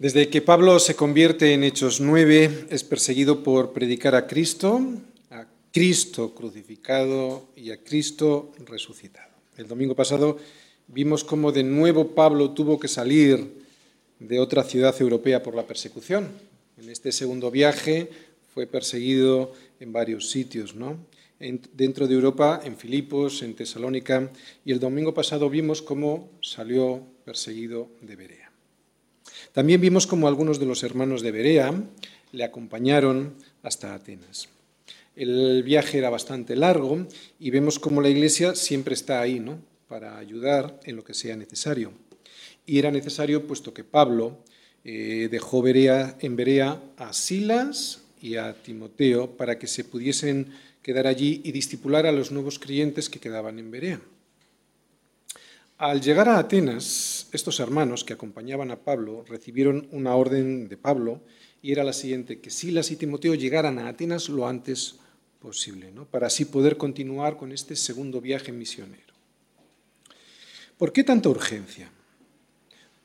Desde que Pablo se convierte en Hechos 9, es perseguido por predicar a Cristo, Cristo crucificado y a Cristo resucitado. El domingo pasado vimos cómo de nuevo Pablo tuvo que salir de otra ciudad europea por la persecución. En este segundo viaje fue perseguido en varios sitios, ¿no? dentro de Europa, en Filipos, en Tesalónica, y el domingo pasado vimos cómo salió perseguido de Berea. También vimos como algunos de los hermanos de Berea le acompañaron hasta Atenas. El viaje era bastante largo y vemos cómo la iglesia siempre está ahí, ¿no? Para ayudar en lo que sea necesario. Y era necesario puesto que Pablo eh, dejó en Berea a Silas y a Timoteo para que se pudiesen quedar allí y discipular a los nuevos creyentes que quedaban en Berea. Al llegar a Atenas, estos hermanos que acompañaban a Pablo recibieron una orden de Pablo y era la siguiente, que Silas y Timoteo llegaran a Atenas lo antes posible, ¿no? para así poder continuar con este segundo viaje misionero. ¿Por qué tanta urgencia?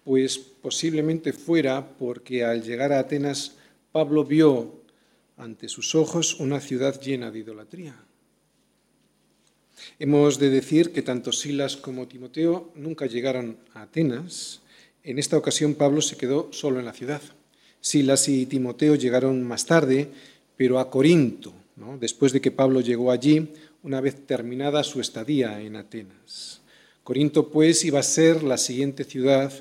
Pues posiblemente fuera porque al llegar a Atenas Pablo vio ante sus ojos una ciudad llena de idolatría. Hemos de decir que tanto Silas como Timoteo nunca llegaron a Atenas. En esta ocasión Pablo se quedó solo en la ciudad. Silas y Timoteo llegaron más tarde, pero a Corinto, después de que Pablo llegó allí, una vez terminada su estadía en Atenas. Corinto, pues, iba a ser la siguiente ciudad,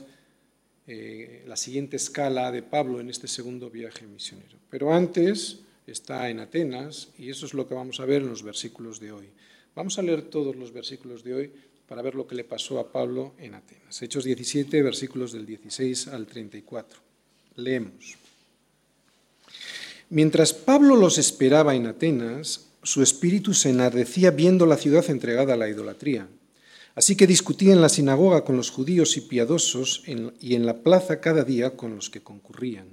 eh, la siguiente escala de Pablo en este segundo viaje misionero. Pero antes está en Atenas y eso es lo que vamos a ver en los versículos de hoy. Vamos a leer todos los versículos de hoy para ver lo que le pasó a Pablo en Atenas. Hechos 17, versículos del 16 al 34. Leemos. Mientras Pablo los esperaba en Atenas, su espíritu se enardecía viendo la ciudad entregada a la idolatría. Así que discutía en la sinagoga con los judíos y piadosos y en la plaza cada día con los que concurrían.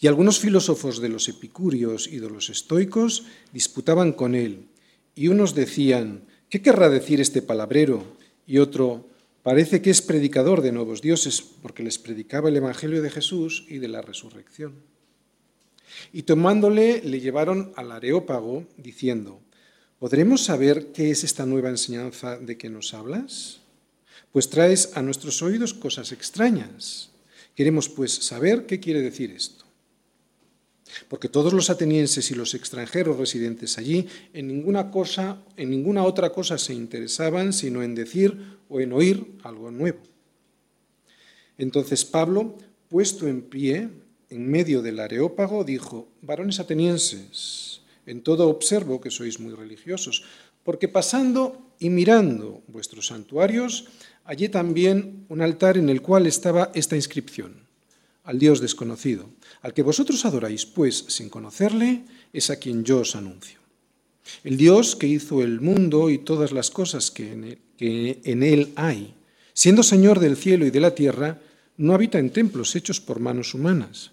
Y algunos filósofos de los epicúreos y de los estoicos disputaban con él y unos decían, ¿qué querrá decir este palabrero? Y otro, parece que es predicador de nuevos dioses, porque les predicaba el Evangelio de Jesús y de la resurrección. Y tomándole le llevaron al Areópago, diciendo, ¿podremos saber qué es esta nueva enseñanza de que nos hablas? Pues traes a nuestros oídos cosas extrañas. Queremos pues saber qué quiere decir esto porque todos los atenienses y los extranjeros residentes allí en ninguna cosa, en ninguna otra cosa se interesaban sino en decir o en oír algo nuevo. Entonces Pablo, puesto en pie en medio del areópago, dijo: Varones atenienses, en todo observo que sois muy religiosos, porque pasando y mirando vuestros santuarios, hallé también un altar en el cual estaba esta inscripción: al Dios desconocido al que vosotros adoráis, pues, sin conocerle, es a quien yo os anuncio. El Dios que hizo el mundo y todas las cosas que en, él, hay, siendo Señor del cielo y de la tierra, no habita en templos hechos por manos humanas,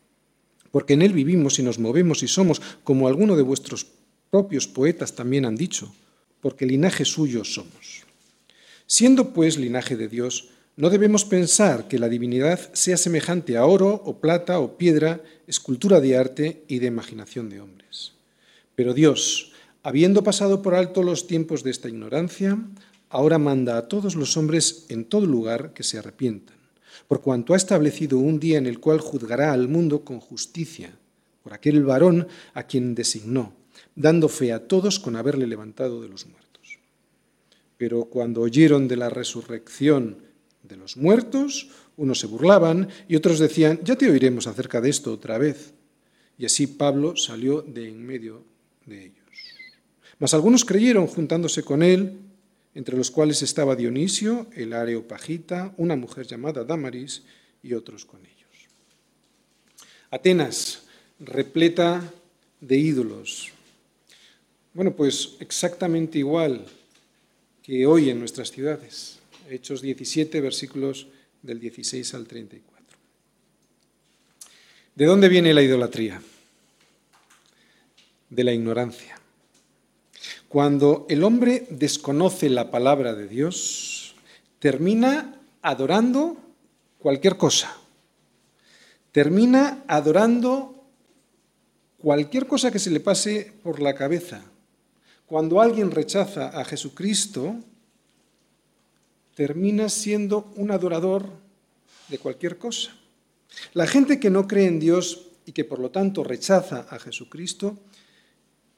Porque en Él vivimos y nos movemos y somos, como alguno de vuestros propios poetas también han dicho, porque linaje suyo somos. Siendo pues linaje de Dios, no debemos pensar que la divinidad sea semejante a oro o plata o piedra, escultura de arte y de imaginación de hombres pero Dios, habiendo pasado por alto los tiempos de esta ignorancia, ahora manda a todos los hombres en todo lugar que se arrepientan, por cuanto ha establecido un día en el cual juzgará al mundo con justicia, por aquel varón a quien designó, dando fe a todos con haberle levantado de los muertos. Pero cuando oyeron de la resurrección de los muertos, unos se burlaban y otros decían, ya te oiremos acerca de esto otra vez. Y así Pablo salió de en medio de ellos. Mas algunos creyeron juntándose con él, entre los cuales estaba Dionisio, el Areopagita, una mujer llamada Damaris y otros con ellos. Atenas, repleta de ídolos. Bueno, pues exactamente igual que hoy en nuestras ciudades. Hechos 17, versículos del 16 al 34. ¿De dónde viene la idolatría? De la ignorancia. Cuando el hombre desconoce la palabra de Dios, termina adorando cualquier cosa. Termina adorando cualquier cosa que se le pase por la cabeza. Cuando alguien rechaza a Jesucristo, termina siendo un adorador de cualquier cosa. La gente que no cree en Dios y que por lo tanto rechaza a Jesucristo,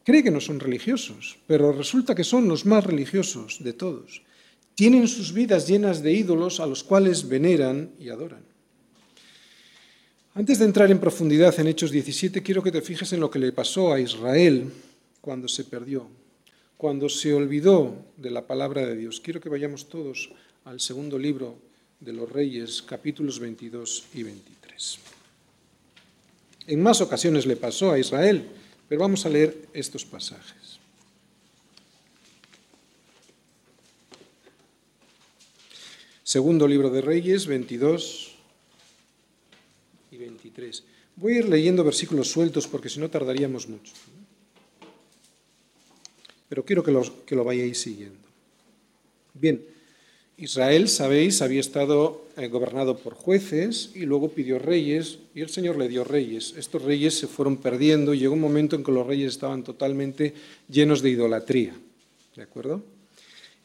cree que no son religiosos, pero resulta que son los más religiosos de todos. Tienen sus vidas llenas de ídolos a los cuales veneran y adoran. Antes de entrar en profundidad en Hechos 17, quiero que te fijes en lo que le pasó a Israel cuando se perdió, cuando se olvidó de la palabra de Dios. Quiero que vayamos todos al segundo libro de los Reyes, capítulos 22 y 23. En más ocasiones le pasó a Israel, pero vamos a leer estos pasajes. Segundo libro de Reyes, 22 y 23. Voy a ir leyendo versículos sueltos porque si no tardaríamos mucho. Pero quiero que, que lo vayáis siguiendo. Bien, Israel, sabéis, había estado eh, gobernado por jueces y luego pidió reyes y el Señor le dio reyes. Estos reyes se fueron perdiendo y llegó un momento en que los reyes estaban totalmente llenos de idolatría. ¿De acuerdo?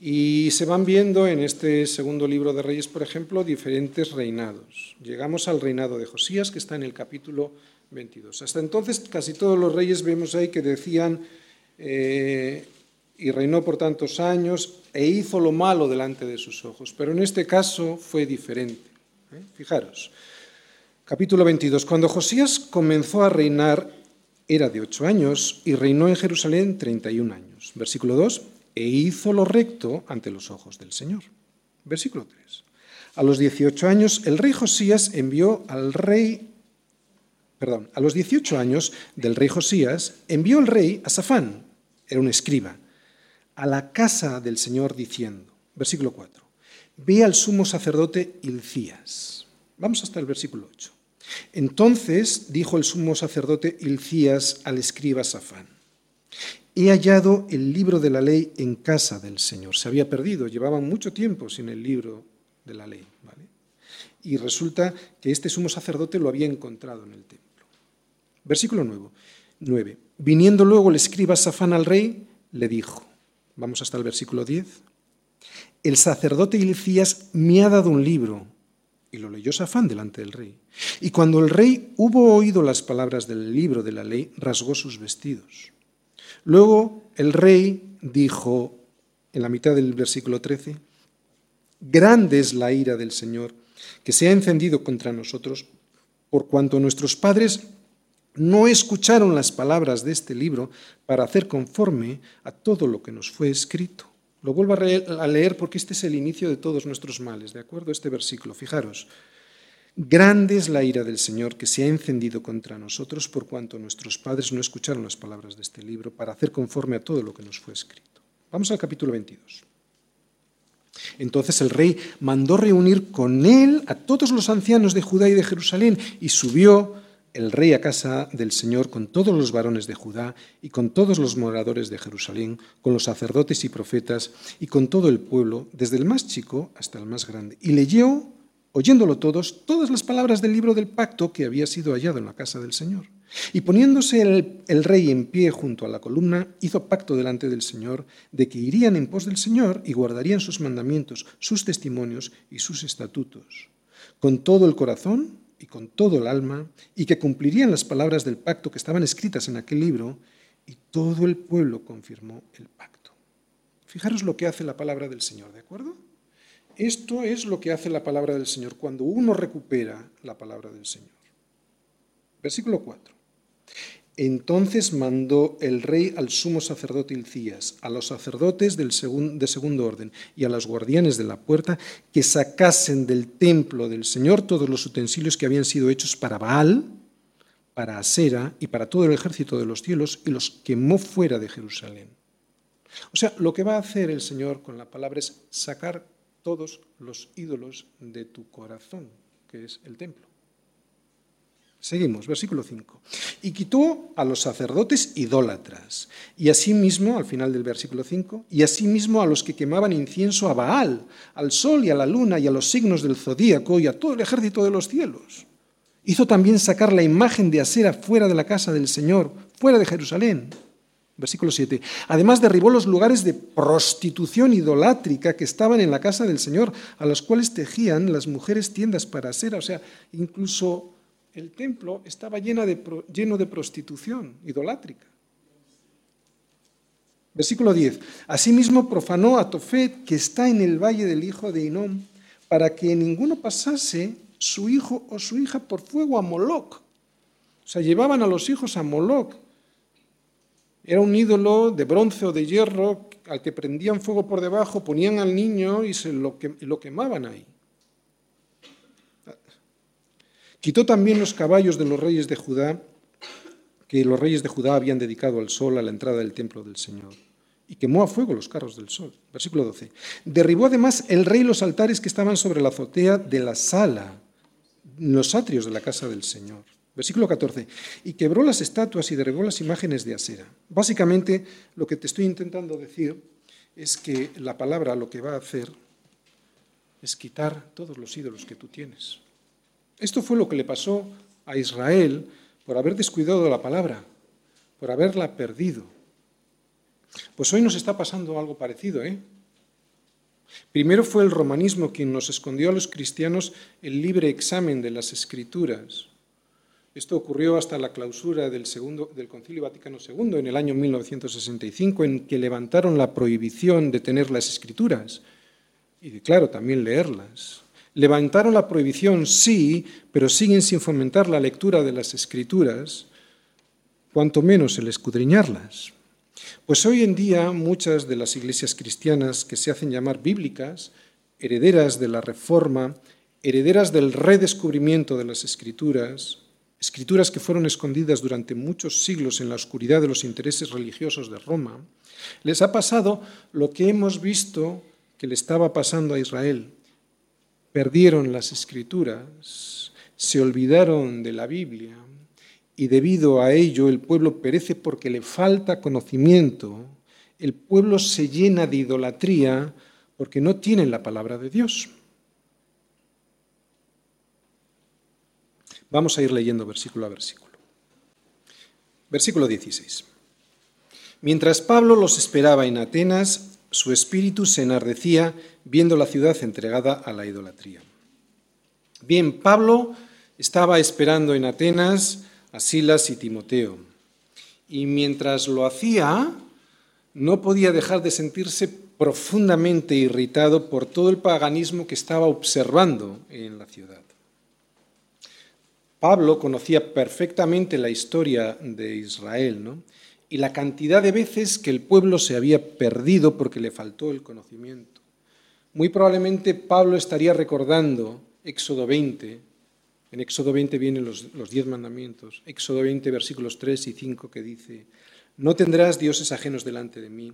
Y se van viendo en este segundo libro de Reyes, por ejemplo, diferentes reinados. Llegamos al reinado de Josías, que está en el capítulo 22. Hasta entonces casi todos los reyes vemos ahí que decían, eh, y reinó por tantos años, e hizo lo malo delante de sus ojos. Pero en este caso fue diferente. ¿eh? Fijaros, capítulo 22. Cuando Josías comenzó a reinar, era de ocho años y reinó en Jerusalén 31 años. Versículo 2 e hizo lo recto ante los ojos del Señor. Versículo 3. A los 18 años el rey Josías envió al rey, perdón, a los 18 años del rey Josías envió el rey a Safán, era un escriba, a la casa del Señor diciendo, versículo 4, ve al sumo sacerdote Ilcías. Vamos hasta el versículo 8. Entonces dijo el sumo sacerdote Ilcías al escriba Safán, he hallado el libro de la ley en casa del Señor. Se había perdido, llevaban mucho tiempo sin el libro de la ley. Y resulta que este sumo sacerdote lo había encontrado en el templo. Versículo 9. Viniendo luego el escriba Safán al rey, le dijo, vamos hasta el versículo 10, el sacerdote Ilicías me ha dado un libro. Y lo leyó Safán delante del rey. Y cuando el rey hubo oído las palabras del libro de la ley, rasgó sus vestidos. Luego el rey dijo en la mitad del versículo 13, Grande es la ira del Señor que se ha encendido contra nosotros, por cuanto nuestros padres no escucharon las palabras de este libro para hacer conforme a todo lo que nos fue escrito. Lo vuelvo a leer porque este es el inicio de todos nuestros males, ¿de acuerdo? Este versículo, fijaros. Grande es la ira del Señor que se ha encendido contra nosotros por cuanto nuestros padres no escucharon las palabras de este libro para hacer conforme a todo lo que nos fue escrito. Vamos al capítulo 22. Entonces el rey mandó reunir con él a todos los ancianos de Judá y de Jerusalén y subió el rey a casa del Señor con todos los varones de Judá y con todos los moradores de Jerusalén, con los sacerdotes y profetas y con todo el pueblo, desde el más chico hasta el más grande. Y leyó oyéndolo todos, todas las palabras del libro del pacto que había sido hallado en la casa del Señor. Y poniéndose el, rey en pie junto a la columna, hizo pacto delante del Señor de que irían en pos del Señor y guardarían sus mandamientos, sus testimonios y sus estatutos, con todo el corazón y con todo el alma, y que cumplirían las palabras del pacto que estaban escritas en aquel libro, y todo el pueblo confirmó el pacto. Fijaros lo que hace la palabra del Señor, ¿de acuerdo? Esto es lo que hace la palabra del Señor cuando uno recupera la palabra del Señor. Versículo 4. Entonces mandó el rey al sumo sacerdote Ilcías, a los sacerdotes del de segundo orden y a los guardianes de la puerta que sacasen del templo del Señor todos los utensilios que habían sido hechos para Baal, para Asera y para todo el ejército de los cielos y los quemó fuera de Jerusalén. O sea, lo que va a hacer el Señor con la palabra es sacar todos los ídolos de tu corazón, que es el templo. Seguimos, versículo 5. Y quitó a los sacerdotes idólatras, y asimismo, al final del versículo 5, y asimismo a los que quemaban incienso a Baal, al sol y a la luna y a los signos del zodíaco y a todo el ejército de los cielos. Hizo también sacar la imagen de Asera fuera de la casa del Señor, fuera de Jerusalén. Versículo 7. Además derribó los lugares de prostitución idolátrica que estaban en la casa del Señor, a los cuales tejían las mujeres tiendas para Asera. O sea, incluso el templo estaba lleno de, prostitución idolátrica. Versículo 10. Asimismo profanó a Tofet, que está en el valle del hijo de Inón, para que ninguno pasase su hijo o su hija por fuego a Moloc. O sea, llevaban a los hijos a Moloc. Era un ídolo de bronce o de hierro al que prendían fuego por debajo, ponían al niño y se lo, lo quemaban ahí. Quitó también los caballos de los reyes de Judá, que los reyes de Judá habían dedicado al sol a la entrada del templo del Señor, y quemó a fuego los carros del sol. Versículo 12. Derribó además el rey los altares que estaban sobre la azotea de la sala, los atrios de la casa del Señor. Versículo 14. Y quebró las estatuas y derribó las imágenes de Asera. Básicamente, lo que te estoy intentando decir es que la palabra lo que va a hacer es quitar todos los ídolos que tú tienes. Esto fue lo que le pasó a Israel por haber descuidado la palabra, por haberla perdido. Pues hoy nos está pasando algo parecido, ¿eh? Primero fue el romanismo quien nos escondió a los cristianos el libre examen de las escrituras. Esto ocurrió hasta la clausura del, segundo, del Concilio Vaticano II en el año 1965, en que levantaron la prohibición de tener las escrituras y, claro, también leerlas. Levantaron la prohibición, sí, pero siguen sin fomentar la lectura de las escrituras, cuanto menos el escudriñarlas. Pues hoy en día muchas de las iglesias cristianas que se hacen llamar bíblicas, herederas de la reforma, herederas del redescubrimiento de las escrituras, escrituras que fueron escondidas durante muchos siglos en la oscuridad de los intereses religiosos de Roma, les ha pasado lo que hemos visto que le estaba pasando a Israel perdieron las escrituras, se olvidaron de la Biblia y debido a ello el pueblo perece porque le falta conocimiento, el pueblo se llena de idolatría porque no tienen la palabra de Dios. Vamos a ir leyendo versículo a versículo. Versículo 16. Mientras Pablo los esperaba en Atenas, su espíritu se enardecía viendo la ciudad entregada a la idolatría. Bien, Pablo estaba esperando en Atenas a Silas y Timoteo, y mientras lo hacía, no podía dejar de sentirse profundamente irritado por todo el paganismo que estaba observando en la ciudad. Pablo conocía perfectamente la historia de Israel, ¿no? Y la cantidad de veces que el pueblo se había perdido porque le faltó el conocimiento. Muy probablemente Pablo estaría recordando Éxodo 20, en Éxodo 20 vienen los, los, diez mandamientos, Éxodo 20 versículos 3 y 5 que dice, no tendrás dioses ajenos delante de mí,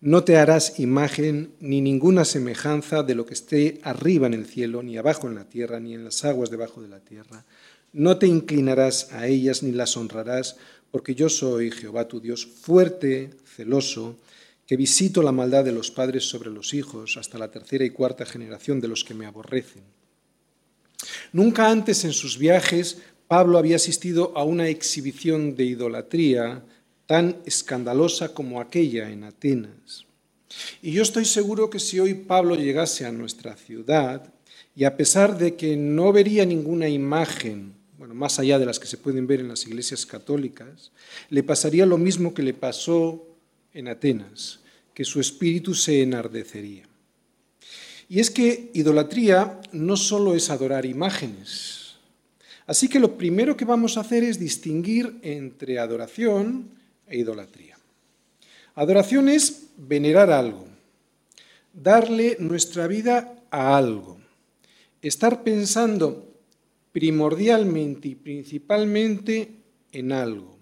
no te harás imagen ni ninguna semejanza de lo que esté arriba en el cielo, ni abajo en la tierra, ni en las aguas debajo de la tierra, no te inclinarás a ellas ni las honrarás, porque yo soy Jehová tu Dios, fuerte, celoso, que visito la maldad de los padres sobre los hijos hasta la tercera y cuarta generación de los que me aborrecen. Nunca antes en sus viajes Pablo había asistido a una exhibición de idolatría tan escandalosa como aquella en Atenas. Y yo estoy seguro que si hoy Pablo llegase a nuestra ciudad, y a pesar de que no vería ninguna imagen bueno, más allá de las que se pueden ver en las iglesias católicas, le pasaría lo mismo que le pasó en Atenas, que su espíritu se enardecería. Y es que idolatría no solo es adorar imágenes. Así que lo primero que vamos a hacer es distinguir entre adoración e idolatría. Adoración es venerar algo, darle nuestra vida a algo, estar pensando primordialmente y principalmente en algo,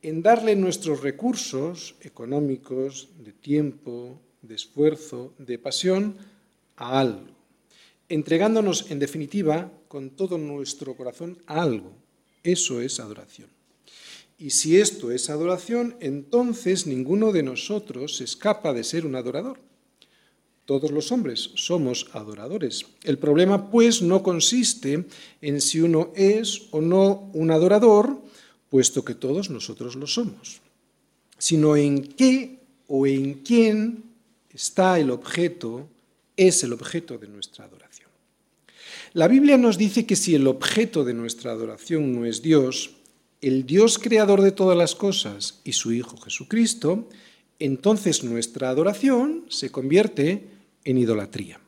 en darle nuestros recursos económicos, de tiempo, de esfuerzo, de pasión, a algo, entregándonos en definitiva con todo nuestro corazón a algo. Eso es adoración. Y si esto es adoración, entonces ninguno de nosotros escapa de ser un adorador. Todos los hombres somos adoradores. El problema, pues, no consiste en si uno es o no un adorador, puesto que todos nosotros lo somos, sino en qué o en quién está el objeto es el objeto de nuestra adoración. La Biblia nos dice que si el objeto de nuestra adoración no es Dios, el Dios creador de todas las cosas y su Hijo Jesucristo, entonces nuestra adoración se convierte en idolatría.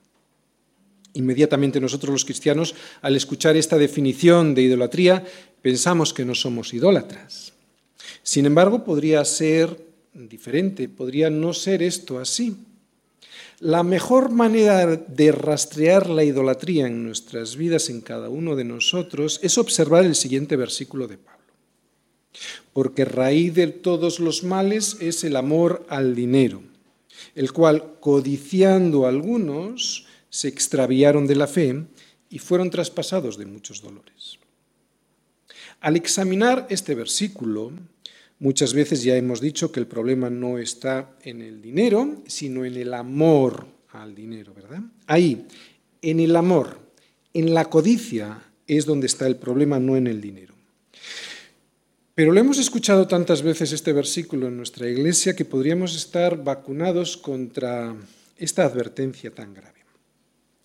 Inmediatamente nosotros los cristianos, al escuchar esta definición de idolatría, pensamos que no somos idólatras. Sin embargo, podría ser diferente, podría no ser esto así. La mejor manera de rastrear la idolatría en nuestras vidas, en cada uno de nosotros, es observar el siguiente versículo de Pablo. Porque raíz de todos los males es el amor al dinero, el cual, codiciando algunos, se extraviaron de la fe y fueron traspasados de muchos dolores. Al examinar este versículo, Muchas veces ya hemos dicho que el problema no está en el dinero, sino en el amor al dinero, ¿verdad? Ahí, en el amor, en la codicia, es donde está el problema, no en el dinero. Pero lo hemos escuchado tantas veces este versículo en nuestra iglesia que podríamos estar vacunados contra esta advertencia tan grave.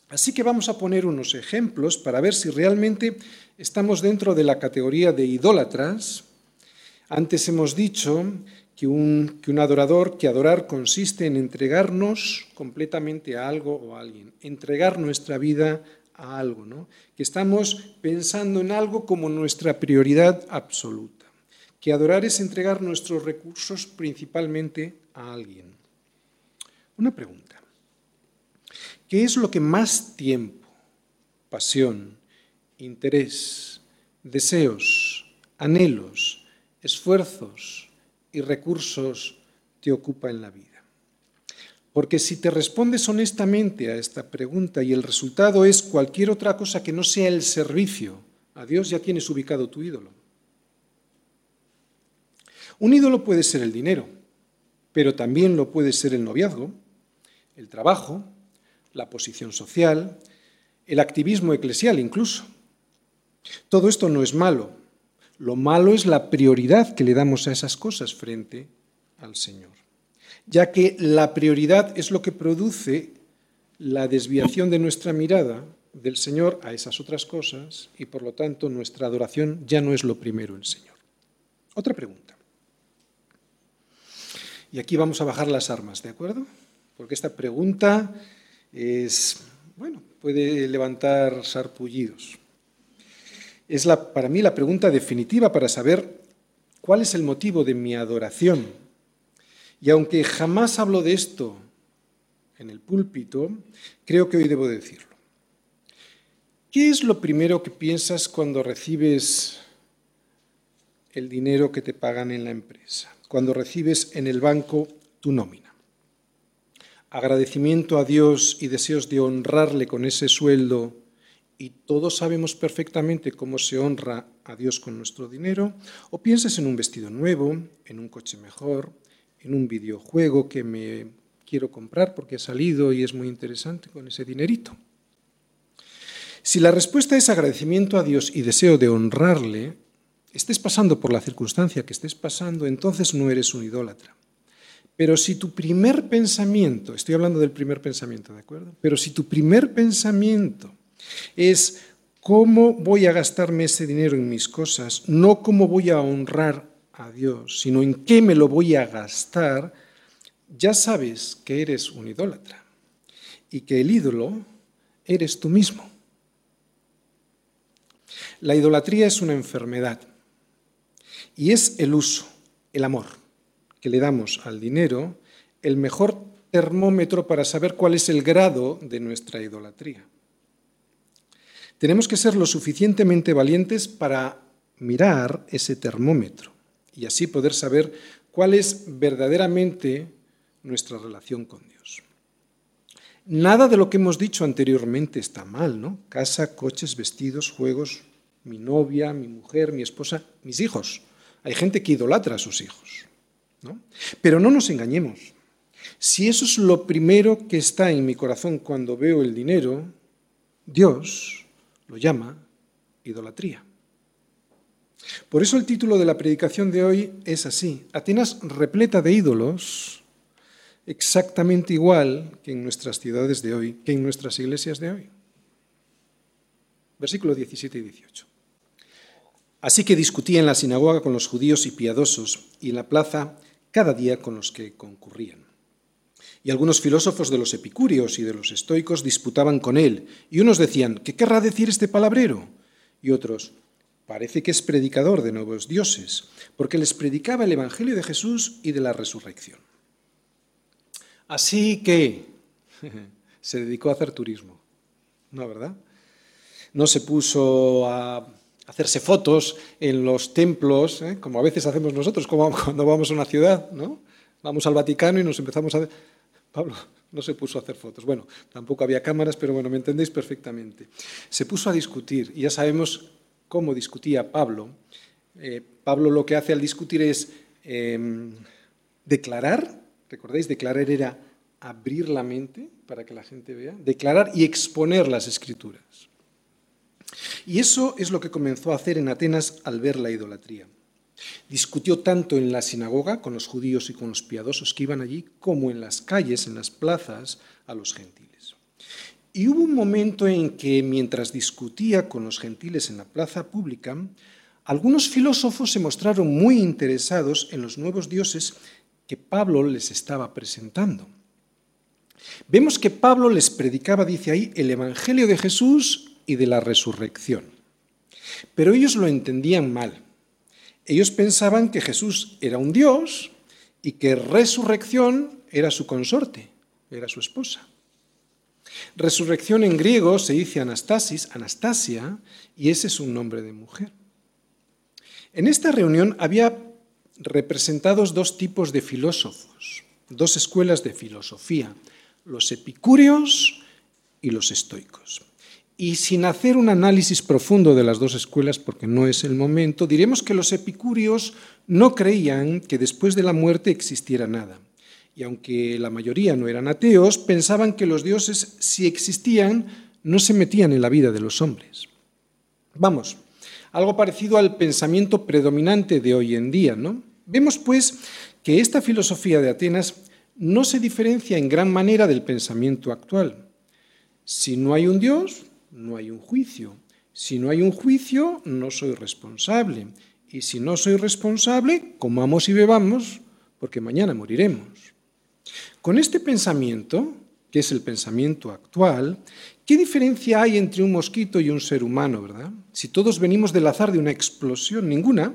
Así que vamos a poner unos ejemplos para ver si realmente estamos dentro de la categoría de idólatras antes hemos dicho que un, adorador, que adorar consiste en entregarnos completamente a algo o a alguien, entregar nuestra vida a algo, ¿no? que estamos pensando en algo como nuestra prioridad absoluta, que adorar es entregar nuestros recursos principalmente a alguien. Una pregunta, ¿qué es lo que más tiempo, pasión, interés, deseos, anhelos, esfuerzos y recursos te ocupa en la vida? Porque si te respondes honestamente a esta pregunta y el resultado es cualquier otra cosa que no sea el servicio a Dios, ya tienes ubicado tu ídolo. Un ídolo puede ser el dinero, pero también lo puede ser el noviazgo, el trabajo, la posición social, el activismo eclesial incluso. Todo esto no es malo, lo malo es la prioridad que le damos a esas cosas frente al Señor, ya que la prioridad es lo que produce la desviación de nuestra mirada del Señor a esas otras cosas y por lo tanto nuestra adoración ya no es lo primero el Señor. Otra pregunta. Y aquí vamos a bajar las armas, ¿de acuerdo? Porque esta pregunta es, bueno, puede levantar sarpullidos es para mí la pregunta definitiva para saber cuál es el motivo de mi adoración. Y aunque jamás hablo de esto en el púlpito, creo que hoy debo decirlo. ¿Qué es lo primero que piensas cuando recibes el dinero que te pagan en la empresa? Cuando recibes en el banco tu nómina. Agradecimiento a Dios y deseos de honrarle con ese sueldo y todos sabemos perfectamente cómo se honra a Dios con nuestro dinero, o piensas en un vestido nuevo, en un coche mejor, en un videojuego que me quiero comprar porque ha salido y es muy interesante con ese dinerito. Si la respuesta es agradecimiento a Dios y deseo de honrarle, estés pasando por la circunstancia que estés pasando, entonces no eres un idólatra. Pero si tu primer pensamiento, estoy hablando del primer pensamiento, ¿de acuerdo? Pero si tu primer pensamiento es cómo voy a gastarme ese dinero en mis cosas, no cómo voy a honrar a Dios, sino en qué me lo voy a gastar, ya sabes que eres un idólatra y que el ídolo eres tú mismo. La idolatría es una enfermedad y es el uso, el amor que le damos al dinero el mejor termómetro para saber cuál es el grado de nuestra idolatría. Tenemos que ser lo suficientemente valientes para mirar ese termómetro y así poder saber cuál es verdaderamente nuestra relación con Dios. Nada de lo que hemos dicho anteriormente está mal, ¿no? Casa, coches, vestidos, juegos, mi novia, mi mujer, mi esposa, mis hijos. Hay gente que idolatra a sus hijos. ¿no? Pero no nos engañemos. Si eso es lo primero que está en mi corazón cuando veo el dinero, Dios lo llama idolatría. Por eso el título de la predicación de hoy es así, Atenas repleta de ídolos, exactamente igual que en nuestras ciudades de hoy, que en nuestras iglesias de hoy. Versículo 17 y 18. Así que discutía en la sinagoga con los judíos y piadosos, y en la plaza cada día con los que concurrían. Y algunos filósofos de los epicúreos y de los estoicos disputaban con él, y unos decían, ¿qué querrá decir este palabrero? Y otros, parece que es predicador de nuevos dioses, porque les predicaba el Evangelio de Jesús y de la resurrección. Así que se dedicó a hacer turismo, ¿no, verdad? No se puso a hacerse fotos en los templos, ¿eh? como a veces hacemos nosotros como cuando vamos a una ciudad, ¿no? Vamos al Vaticano y nos empezamos a... Pablo no se puso a hacer fotos. Bueno, tampoco había cámaras, pero bueno, me entendéis perfectamente. Se puso a discutir y ya sabemos cómo discutía Pablo. Eh, Pablo lo que hace al discutir es em, declarar, ¿recordáis? Declarar era abrir la mente para que la gente vea, declarar y exponer las escrituras. Y eso es lo que comenzó a hacer en Atenas al ver la idolatría. Discutió tanto en la sinagoga con los judíos y con los piadosos que iban allí, como en las calles, en las plazas, a los gentiles. Y hubo un momento en que, mientras discutía con los gentiles en la plaza pública, algunos filósofos se mostraron muy interesados en los nuevos dioses que Pablo les estaba presentando. Vemos que Pablo les predicaba, dice ahí, el Evangelio de Jesús y de la resurrección. Pero ellos lo entendían mal. Ellos pensaban que Jesús era un Dios y que resurrección era su consorte, era su esposa. Resurrección en griego se dice anastasis, anastasia, y ese es un nombre de mujer. En esta reunión había representados dos tipos de filósofos, dos escuelas de filosofía, los epicúreos y los estoicos. Y sin hacer un análisis profundo de las dos escuelas, porque no es el momento, diremos que los epicúreos no creían que después de la muerte existiera nada. Y aunque la mayoría no eran ateos, pensaban que los dioses, si existían, no se metían en la vida de los hombres. Vamos, algo parecido al pensamiento predominante de hoy en día, ¿no? Vemos, pues, que esta filosofía de Atenas no se diferencia en gran manera del pensamiento actual. Si no hay un Dios, no hay un juicio. Si no hay un juicio, no soy responsable. Y si no soy responsable, comamos y bebamos, porque mañana moriremos. Con este pensamiento, que es el pensamiento actual, ¿qué diferencia hay entre un mosquito y un ser humano, verdad? Si todos venimos del azar de una explosión, ninguna.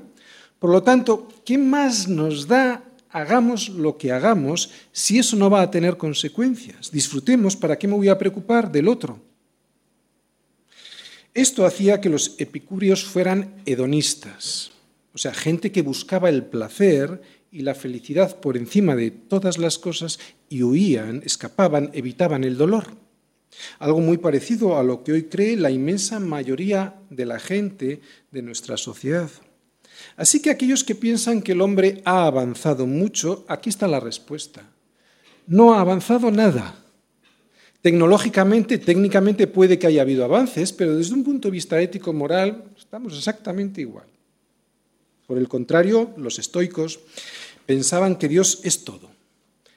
Por lo tanto, ¿qué más nos da hagamos lo que hagamos si eso no va a tener consecuencias? Disfrutemos, ¿para qué me voy a preocupar del otro? Esto hacía que los epicúreos fueran hedonistas, o sea, gente que buscaba el placer y la felicidad por encima de todas las cosas y huían, escapaban, evitaban el dolor. Algo muy parecido a lo que hoy cree la inmensa mayoría de la gente de nuestra sociedad. Así que aquellos que piensan que el hombre ha avanzado mucho, aquí está la respuesta. No ha avanzado nada. Tecnológicamente, técnicamente puede que haya habido avances, pero desde un punto de vista ético-moral estamos exactamente igual. Por el contrario, los estoicos pensaban que Dios es todo.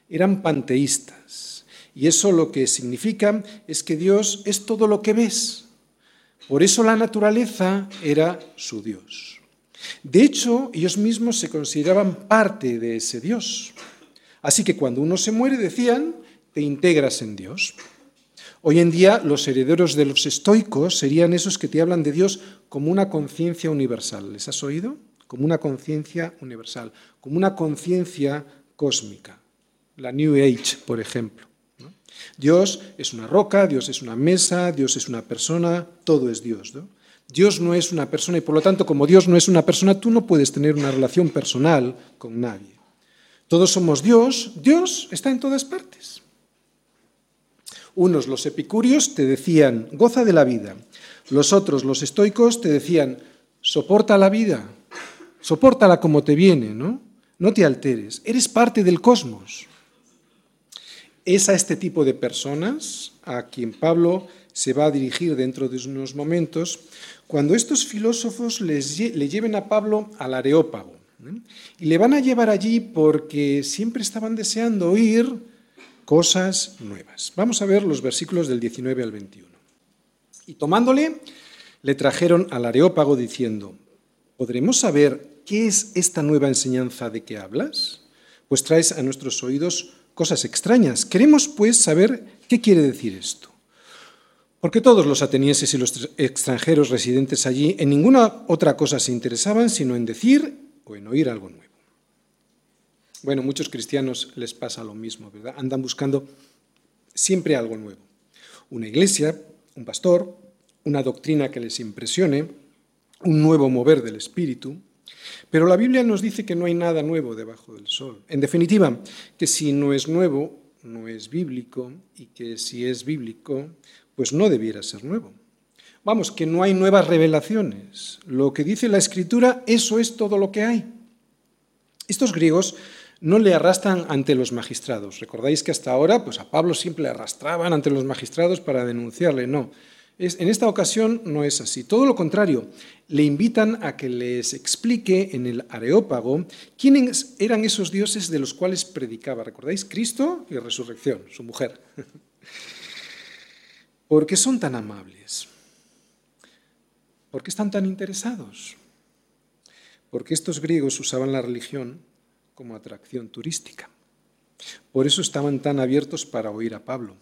Eran panteístas. Y eso lo que significa es que Dios es todo lo que ves. Por eso la naturaleza era su Dios. De hecho, ellos mismos se consideraban parte de ese Dios. Así que cuando uno se muere, decían, te integras en Dios. Hoy en día los herederos de los estoicos serían esos que te hablan de Dios como una conciencia universal. ¿Les has oído? Como una conciencia universal, como una conciencia cósmica. La New Age, por ejemplo. Dios es una roca, Dios es una mesa, Dios es una persona, todo es Dios. Dios no es una persona y por lo tanto, como Dios no es una persona, tú no puedes tener una relación personal con nadie. Todos somos Dios, Dios está en todas partes. Unos, los epicúreos, te decían, goza de la vida. Los otros, los estoicos, te decían, soporta la vida, sopórtala como te viene, ¿no? No te alteres, eres parte del cosmos. Es a este tipo de personas a quien Pablo se va a dirigir dentro de unos momentos, cuando estos filósofos le lleven a Pablo al Areópago. Y le van a llevar allí porque siempre estaban deseando oír cosas nuevas. Vamos a ver los versículos del 19 al 21. Y tomándole, le trajeron al Areópago diciendo, ¿podremos saber qué es esta nueva enseñanza de que hablas? Pues traes a nuestros oídos cosas extrañas. Queremos, pues, saber qué quiere decir esto. Porque todos los atenienses y los extranjeros residentes allí en ninguna otra cosa se interesaban sino en decir o en oír algo nuevo. Bueno, muchos cristianos les pasa lo mismo, ¿verdad? Andan buscando siempre algo nuevo. Una iglesia, un pastor, una doctrina que les impresione, un nuevo mover del espíritu. Pero la Biblia nos dice que no hay nada nuevo debajo del sol. En definitiva, que si no es nuevo, no es bíblico, y que si es bíblico, pues no debiera ser nuevo. Vamos, que no hay nuevas revelaciones. Lo que dice la Escritura, eso es todo lo que hay. Estos griegos no le arrastran ante los magistrados. Recordáis que hasta ahora pues a Pablo siempre le arrastraban ante los magistrados para denunciarle. No, en esta ocasión no es así. Todo lo contrario, le invitan a que les explique en el Areópago quiénes eran esos dioses de los cuales predicaba. ¿Recordáis? Cristo y resurrección, su mujer. ¿Por qué son tan amables? ¿Por qué están tan interesados? Porque estos griegos usaban la religión como atracción turística. Por eso estaban tan abiertos para oír a Pablo.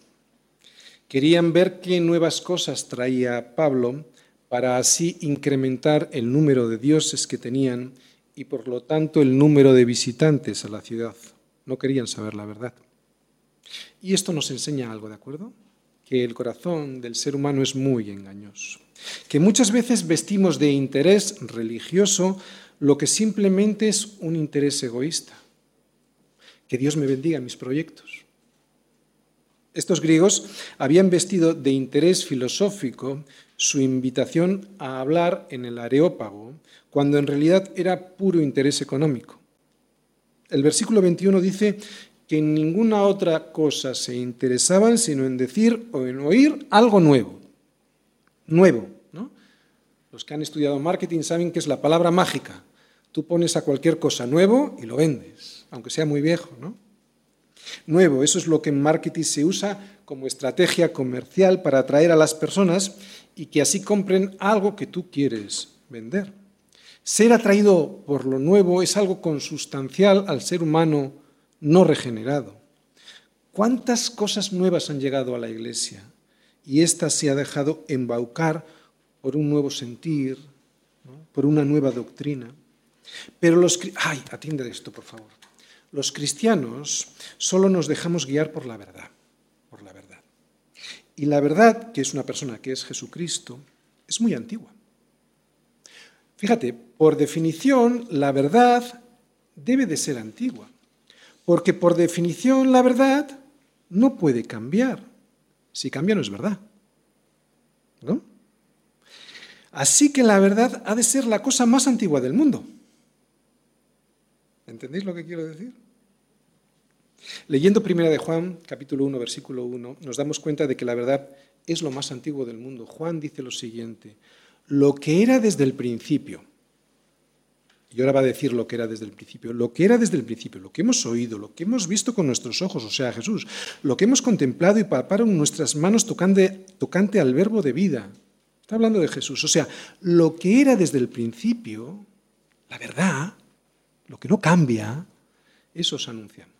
Querían ver qué nuevas cosas traía Pablo para así incrementar el número de dioses que tenían y por lo tanto el número de visitantes a la ciudad. No querían saber la verdad. Y esto nos enseña algo, ¿de acuerdo? Que el corazón del ser humano es muy engañoso. Que muchas veces vestimos de interés religioso lo que simplemente es un interés egoísta. Que Dios me bendiga mis proyectos. Estos griegos habían vestido de interés filosófico su invitación a hablar en el Areópago, cuando en realidad era puro interés económico. El versículo 21 dice que en ninguna otra cosa se interesaban sino en decir o en oír algo nuevo. Nuevo. ¿no? Los que han estudiado marketing saben que es la palabra mágica. Tú pones a cualquier cosa nuevo y lo vendes, aunque sea muy viejo, ¿no? Nuevo, eso es lo que en marketing se usa como estrategia comercial para atraer a las personas y que así compren algo que tú quieres vender. Ser atraído por lo nuevo es algo consustancial al ser humano no regenerado. ¿Cuántas cosas nuevas han llegado a la iglesia? Y ésta se ha dejado embaucar por un nuevo sentir, por una nueva doctrina. Pero los... ¡Ay! Atiende esto, por favor. Los cristianos solo nos dejamos guiar por la verdad, por la verdad. Y la verdad, que es una persona que es Jesucristo, es muy antigua. Fíjate, por definición, la verdad debe de ser antigua, porque por definición la verdad no puede cambiar. Si cambia no es verdad. ¿No? Así que la verdad ha de ser la cosa más antigua del mundo. ¿Entendéis lo que quiero decir? Leyendo Primera de Juan, capítulo 1, versículo 1, nos damos cuenta de que la verdad es lo más antiguo del mundo. Juan dice lo siguiente, lo que era desde el principio, y ahora va a decir lo que era desde el principio, lo que era desde el principio, lo que hemos oído, lo que hemos visto con nuestros ojos, o sea, Jesús, lo que hemos contemplado y palparon nuestras manos tocante, tocante al verbo de vida. Está hablando de Jesús, o sea, lo que era desde el principio, la verdad, lo que no cambia, eso os anunciamos.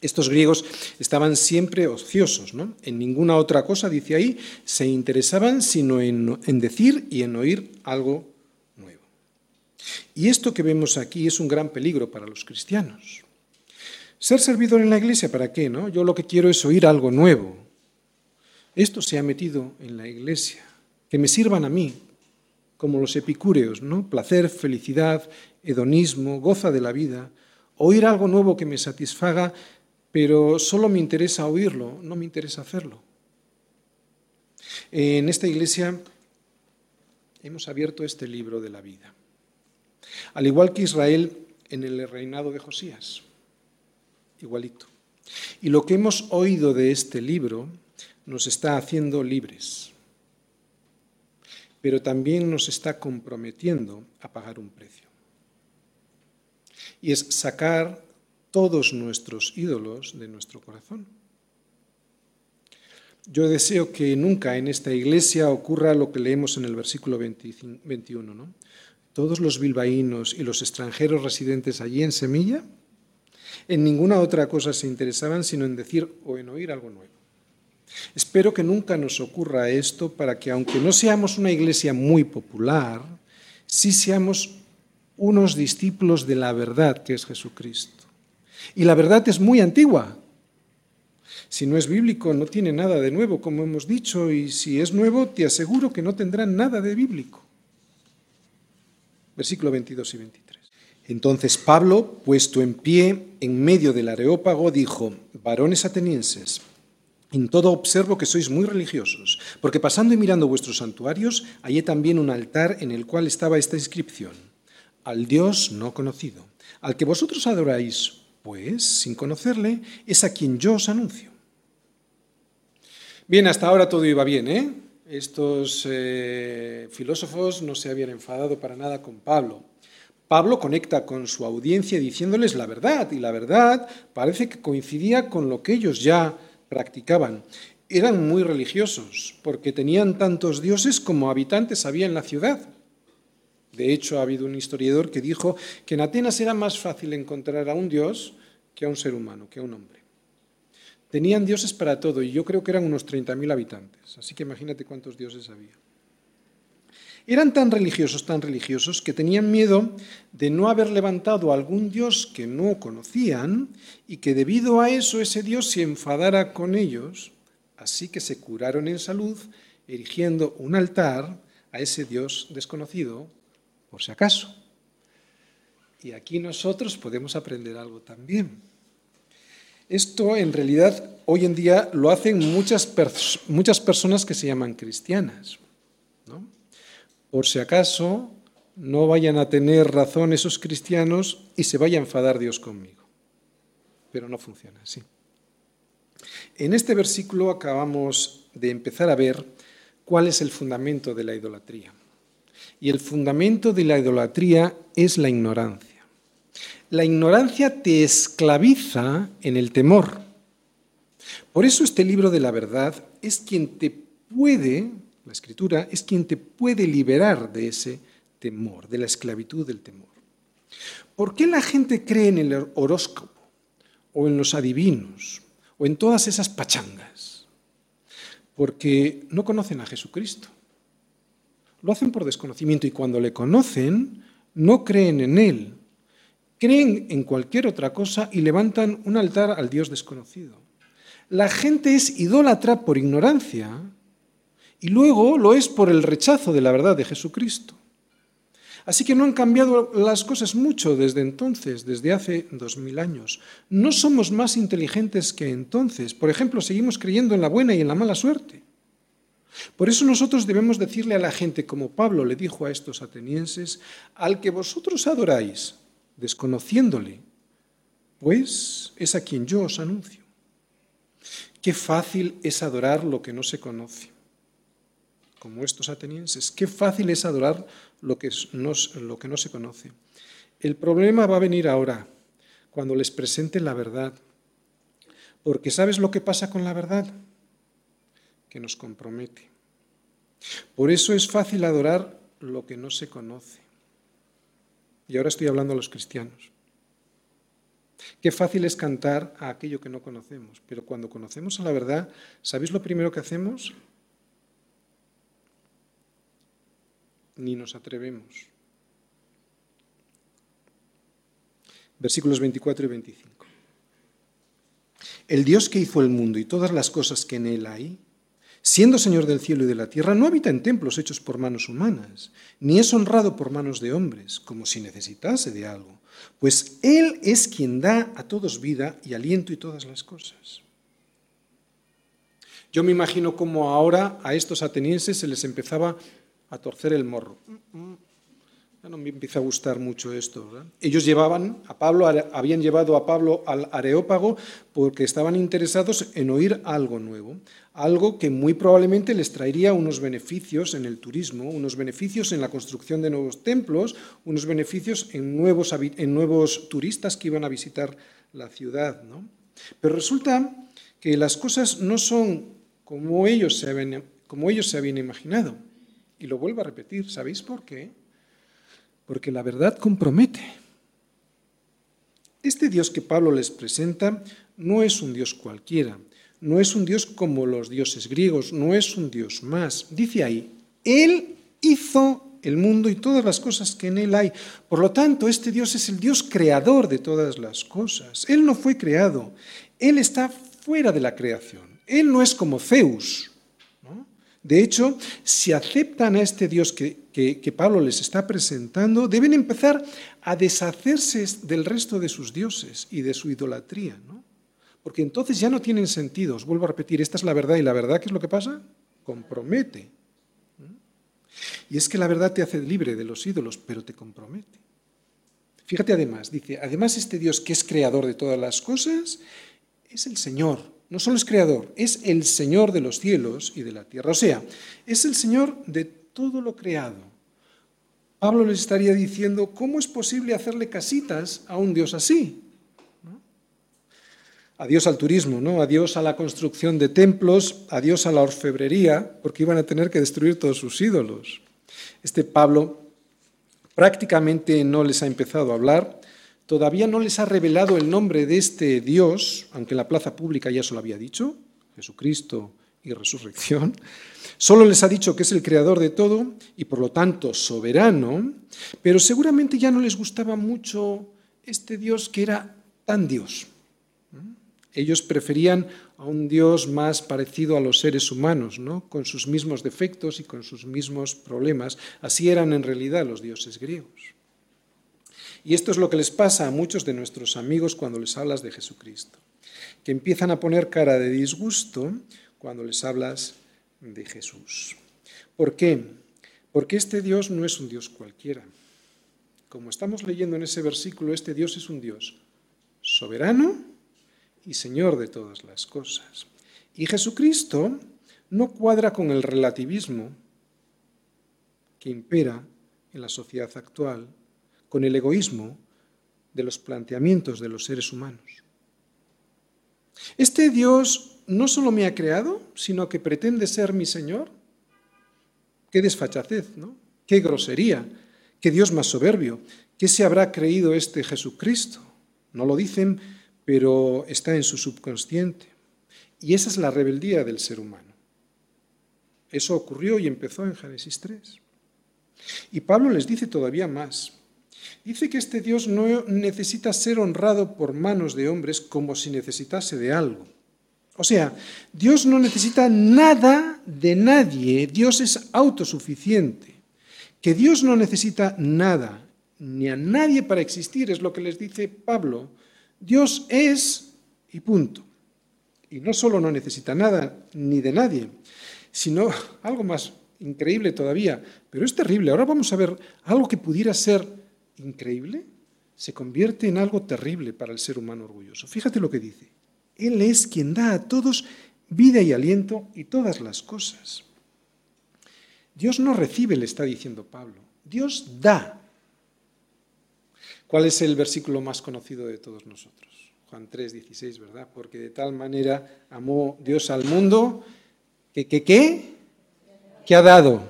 Estos griegos estaban siempre ociosos, ¿no? En ninguna otra cosa, dice ahí, se interesaban sino en, en decir y en oír algo nuevo. Y esto que vemos aquí es un gran peligro para los cristianos. Ser servidor en la iglesia, ¿para qué? No? Yo lo que quiero es oír algo nuevo. Esto se ha metido en la iglesia. Que me sirvan a mí, como los epicúreos, ¿no? Placer, felicidad, hedonismo, goza de la vida. Oír algo nuevo que me satisfaga pero solo me interesa oírlo, no me interesa hacerlo. En esta iglesia hemos abierto este libro de la vida, al igual que Israel en el reinado de Josías, igualito. Y lo que hemos oído de este libro nos está haciendo libres, pero también nos está comprometiendo a pagar un precio. Y es sacar todos nuestros ídolos de nuestro corazón. Yo deseo que nunca en esta iglesia ocurra lo que leemos en el versículo 21. ¿no? Todos los bilbaínos y los extranjeros residentes allí en Semilla, en ninguna otra cosa se interesaban sino en decir o en oír algo nuevo. Espero que nunca nos ocurra esto para que, aunque no seamos una iglesia muy popular, sí seamos unos discípulos de la verdad que es Jesucristo. Y la verdad es muy antigua. Si no es bíblico, no tiene nada de nuevo, como hemos dicho, y si es nuevo, te aseguro que no tendrá nada de bíblico. Versículo 22 y 23. Entonces Pablo, puesto en pie en medio del areópago, dijo, varones atenienses, en todo observo que sois muy religiosos, porque pasando y mirando vuestros santuarios, hallé también un altar en el cual estaba esta inscripción, al Dios no conocido, al que vosotros adoráis, pues, sin conocerle, es a quien yo os anuncio. Bien, hasta ahora todo iba bien, ¿eh? Estos eh, filósofos no se habían enfadado para nada con Pablo. Pablo conecta con su audiencia diciéndoles la verdad, y la verdad parece que coincidía con lo que ellos ya practicaban. Eran muy religiosos, porque tenían tantos dioses como habitantes había en la ciudad. De hecho, ha habido un historiador que dijo que en Atenas era más fácil encontrar a un dios que a un ser humano, que a un hombre. Tenían dioses para todo y yo creo que eran unos 30.000 habitantes, así que imagínate cuántos dioses había. Eran tan religiosos, tan religiosos, que tenían miedo de no haber levantado a algún dios que no conocían y que debido a eso ese dios se enfadara con ellos, así que se curaron en salud erigiendo un altar a ese dios desconocido, por si acaso. Y aquí nosotros podemos aprender algo también. Esto en realidad hoy en día lo hacen muchas, muchas personas que se llaman cristianas. Por si acaso no vayan a tener razón esos cristianos y se vaya a enfadar Dios conmigo. Pero no funciona así. En este versículo acabamos de empezar a ver cuál es el fundamento de la idolatría. Y el fundamento de la idolatría es la ignorancia. La ignorancia te esclaviza en el temor. Por eso este libro de la verdad es quien te puede, la escritura, es quien te puede liberar de ese temor, de la esclavitud del temor. ¿Por qué la gente cree en el horóscopo o en los adivinos o en todas esas pachangas? Porque no conocen a Jesucristo. Lo hacen por desconocimiento y cuando le conocen, no creen en Él, creen en cualquier otra cosa y levantan un altar al Dios desconocido. La gente es idólatra por ignorancia y luego lo es por el rechazo de la verdad de Jesucristo. Así que no han cambiado las cosas mucho desde entonces, desde hace dos mil años. No somos más inteligentes que entonces. Por ejemplo, seguimos creyendo en la buena y en la mala suerte. Por eso nosotros debemos decirle a la gente, como Pablo le dijo a estos atenienses, al que vosotros adoráis, desconociéndole, pues es a quien yo os anuncio. Qué fácil es adorar lo que no se conoce, como estos atenienses. Qué fácil es adorar lo que no, lo que no se conoce. El problema va a venir ahora, cuando les presenten la verdad. Porque ¿sabes lo que pasa con la verdad? Que nos compromete. Por eso es fácil adorar lo que no se conoce. Y ahora estoy hablando a los cristianos. Qué fácil es cantar a aquello que no conocemos, pero cuando conocemos a la verdad, ¿sabéis lo primero que hacemos? Ni nos atrevemos. Versículos 24 y 25. El Dios que hizo el mundo y todas las cosas que en él hay, siendo Señor del cielo y de la tierra, no habita en templos hechos por manos humanas, ni es honrado por manos de hombres, como si necesitase de algo, pues Él es quien da a todos vida y aliento y todas las cosas. Yo me imagino cómo ahora a estos atenienses se les empezaba a torcer el morro. No me empieza a gustar mucho esto. Ellos llevaban a Pablo, habían llevado a Pablo al Areópago porque estaban interesados en oír algo nuevo, algo que muy probablemente les traería unos beneficios en el turismo, unos beneficios en la construcción de nuevos templos, unos beneficios en nuevos, en nuevos turistas que iban a visitar la ciudad. Pero resulta que las cosas no son como ellos se como ellos se habían imaginado. Y lo vuelvo a repetir, ¿sabéis por qué? Porque la verdad compromete. Este Dios que Pablo les presenta no es un Dios cualquiera, no es un Dios como los dioses griegos, no es un Dios más. Dice ahí, Él hizo el mundo y todas las cosas que en Él hay. Por lo tanto, este Dios es el Dios creador de todas las cosas. Él no fue creado, Él está fuera de la creación. Él no es como Zeus, de hecho, si aceptan a este Dios que, Pablo les está presentando, deben empezar a deshacerse del resto de sus dioses y de su idolatría, ¿no? Porque entonces ya no tienen sentido. Os vuelvo a repetir, esta es la verdad y la verdad, ¿qué es lo que pasa? Compromete. Y es que la verdad te hace libre de los ídolos, pero te compromete. Fíjate además, dice, además este Dios que es creador de todas las cosas, es el Señor no solo es creador, es el Señor de los cielos y de la tierra. O sea, es el Señor de todo lo creado. Pablo les estaría diciendo, ¿cómo es posible hacerle casitas a un Dios así? Adiós al turismo, ¿no? adiós a la construcción de templos, adiós a la orfebrería, porque iban a tener que destruir todos sus ídolos. Este Pablo prácticamente no les ha empezado a hablar, todavía no les ha revelado el nombre de este Dios, aunque en la plaza pública ya se lo había dicho, Jesucristo y resurrección, solo les ha dicho que es el creador de todo y por lo tanto soberano, pero seguramente ya no les gustaba mucho este Dios que era tan Dios. Ellos preferían a un Dios más parecido a los seres humanos, ¿no? con sus mismos defectos y con sus mismos problemas. Así eran en realidad los dioses griegos. Y esto es lo que les pasa a muchos de nuestros amigos cuando les hablas de Jesucristo, que empiezan a poner cara de disgusto cuando les hablas de Jesús. ¿Por qué? Porque este Dios no es un Dios cualquiera. Como estamos leyendo en ese versículo, este Dios es un Dios soberano y Señor de todas las cosas. Y Jesucristo no cuadra con el relativismo que impera en la sociedad actual con el egoísmo de los planteamientos de los seres humanos. Este Dios no solo me ha creado, sino que pretende ser mi Señor. Qué desfachatez, ¿no? Qué grosería, qué Dios más soberbio. ¿Qué se habrá creído este Jesucristo? No lo dicen, pero está en su subconsciente. Y esa es la rebeldía del ser humano. Eso ocurrió y empezó en Génesis 3. Y Pablo les dice todavía más. Dice que este Dios no necesita ser honrado por manos de hombres como si necesitase de algo. O sea, Dios no necesita nada de nadie, Dios es autosuficiente. Que Dios no necesita nada ni a nadie para existir es lo que les dice Pablo. Dios es y punto. Y no solo no necesita nada ni de nadie, sino algo más increíble todavía, pero es terrible. Ahora vamos a ver algo que pudiera ser increíble se convierte en algo terrible para el ser humano orgulloso. Fíjate lo que dice. Él es quien da a todos vida y aliento y todas las cosas. Dios no recibe, le está diciendo Pablo. Dios da. ¿Cuál es el versículo más conocido de todos nosotros? Juan 3, 16, ¿verdad? Porque de tal manera amó Dios al mundo que, que, ¿qué? Que ha dado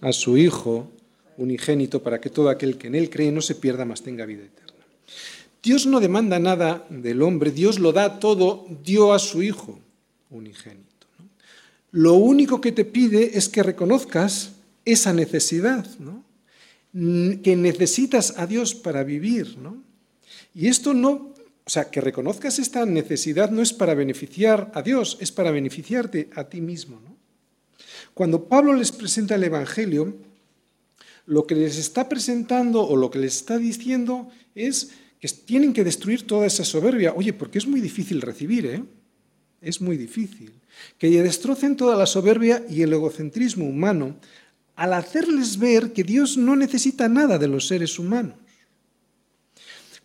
a su Hijo unigénito para que todo aquel que en él cree no se pierda, mas tenga vida eterna. Dios no demanda nada del hombre, Dios lo da todo, dio a su Hijo unigénito. Lo único que te pide es que reconozcas esa necesidad, que necesitas a Dios para vivir. Y esto no, o sea, que reconozcas esta necesidad no es para beneficiar a Dios, es para beneficiarte a ti mismo. Cuando Pablo les presenta el Evangelio, lo que les está presentando o lo que les está diciendo es que tienen que destruir toda esa soberbia. Oye, porque es muy difícil recibir, ¿eh? Es muy difícil. Que destrocen toda la soberbia y el egocentrismo humano al hacerles ver que Dios no necesita nada de los seres humanos.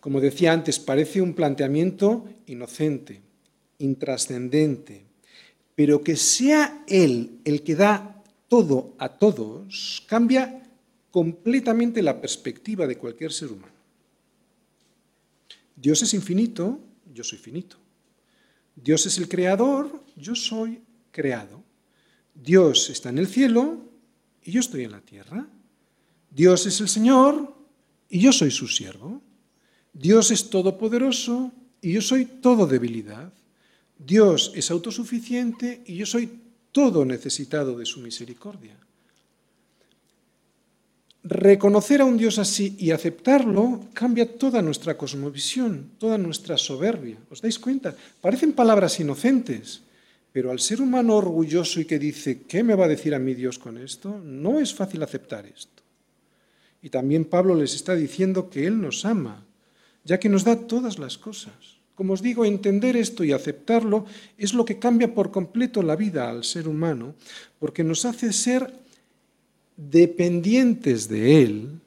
Como decía antes, parece un planteamiento inocente, intrascendente, pero que sea Él el que da todo a todos, cambia completamente la perspectiva de cualquier ser humano. Dios es infinito, yo soy finito. Dios es el creador, yo soy creado. Dios está en el cielo y yo estoy en la tierra. Dios es el Señor y yo soy su siervo. Dios es todopoderoso y yo soy todo debilidad. Dios es autosuficiente y yo soy todo necesitado de su misericordia. Reconocer a un Dios así y aceptarlo cambia toda nuestra cosmovisión, toda nuestra soberbia. ¿Os dais cuenta? Parecen palabras inocentes, pero al ser humano orgulloso y que dice, ¿qué me va a decir a mí Dios con esto? No es fácil aceptar esto. Y también Pablo les está diciendo que Él nos ama, ya que nos da todas las cosas. Como os digo, entender esto y aceptarlo es lo que cambia por completo la vida al ser humano, porque nos hace ser dependientes de Él,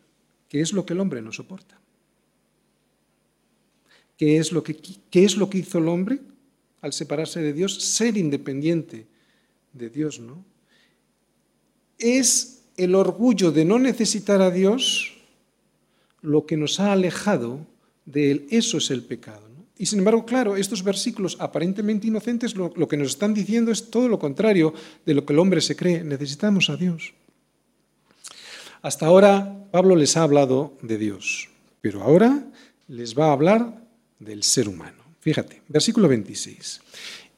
que es lo que el hombre no soporta. ¿Qué es lo que, es lo que hizo el hombre al separarse de Dios? Ser independiente de Dios, ¿no? Es el orgullo de no necesitar a Dios lo que nos ha alejado de Él. Eso es el pecado. Y sin embargo, claro, estos versículos aparentemente inocentes lo, que nos están diciendo es todo lo contrario de lo que el hombre se cree. Necesitamos a Dios. Hasta ahora Pablo les ha hablado de Dios, pero ahora les va a hablar del ser humano. Fíjate, versículo 26.